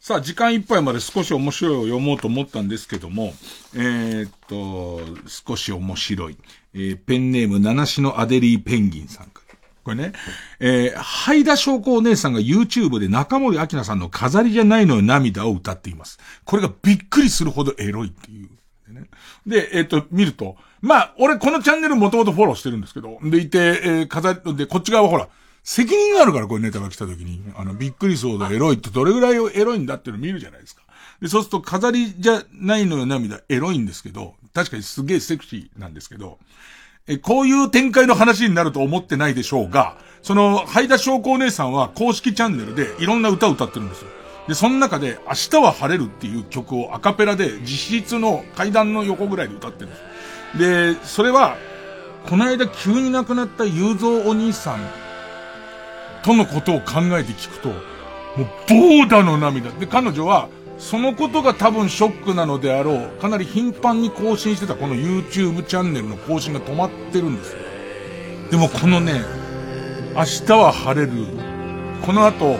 さあ、時間いっぱいまで少し面白いを読もうと思ったんですけども、えーっと、少し面白い。えーペンネーム、七種のアデリーペンギンさんから。これね、えー、ハイダ翔子お姉さんが YouTube で中森明菜さんの飾りじゃないのよ涙を歌っています。これがびっくりするほどエロいっていう。で、えっ、と、見ると、まあ、俺このチャンネルもともとフォローしてるんですけど、でいて、えー、飾り、で、こっち側はほら、責任があるから、これネタが来た時に、あの、びっくりそうだ、エロいってどれぐらいエロいんだっていうの見るじゃないですか。で、そうすると飾りじゃないのよ涙、エロいんですけど、確かにすげえセクシーなんですけど、え、こういう展開の話になると思ってないでしょうが、その、ハイダ翔子お姉さんは公式チャンネルでいろんな歌を歌ってるんですよ。で、その中で、明日は晴れるっていう曲をアカペラで実質の階段の横ぐらいで歌ってるんです。で、それは、この間急に亡くなった雄三お兄さんとのことを考えて聞くと、もう、ボーダの涙。で、彼女は、そのことが多分ショックなのであろう、かなり頻繁に更新してたこの YouTube チャンネルの更新が止まってるんですよ。でもこのね、明日は晴れる。この後、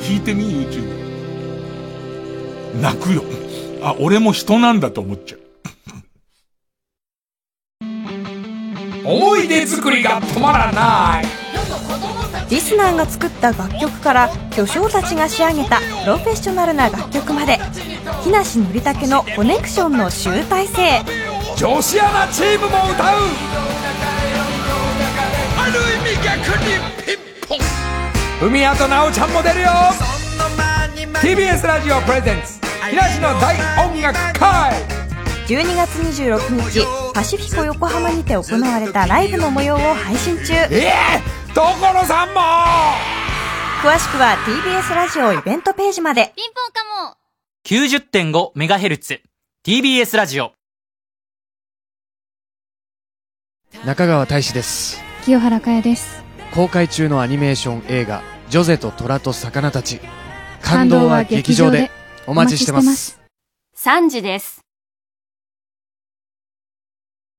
聞いてみ、YouTube。泣くよ。あ、俺も人なんだと思っちゃう。
思い出作りが止まらない。
リスナーが作った楽曲から巨匠たちが仕上げたプロフェッショナルな楽曲まで木梨憲武のコネクションの集大成。
女子アナチームも歌う。ある意味逆にピンポン。海谷と奈緒ちゃんも出るよ。TBS ラジオプレゼンツ木梨の大音楽会。
12月26日パシフィコ横浜にて行われたライブの模様を配信中。
ええ所さんも！
詳しくは TBS ラジオイベントページまで。
ピンポンかも。90.5MHz TBS ラジオ。
中川大志です。
清原かやです。
公開中のアニメーション映画「ジョゼと虎と魚たち」感動は劇場で。お待ちしてます。
3時です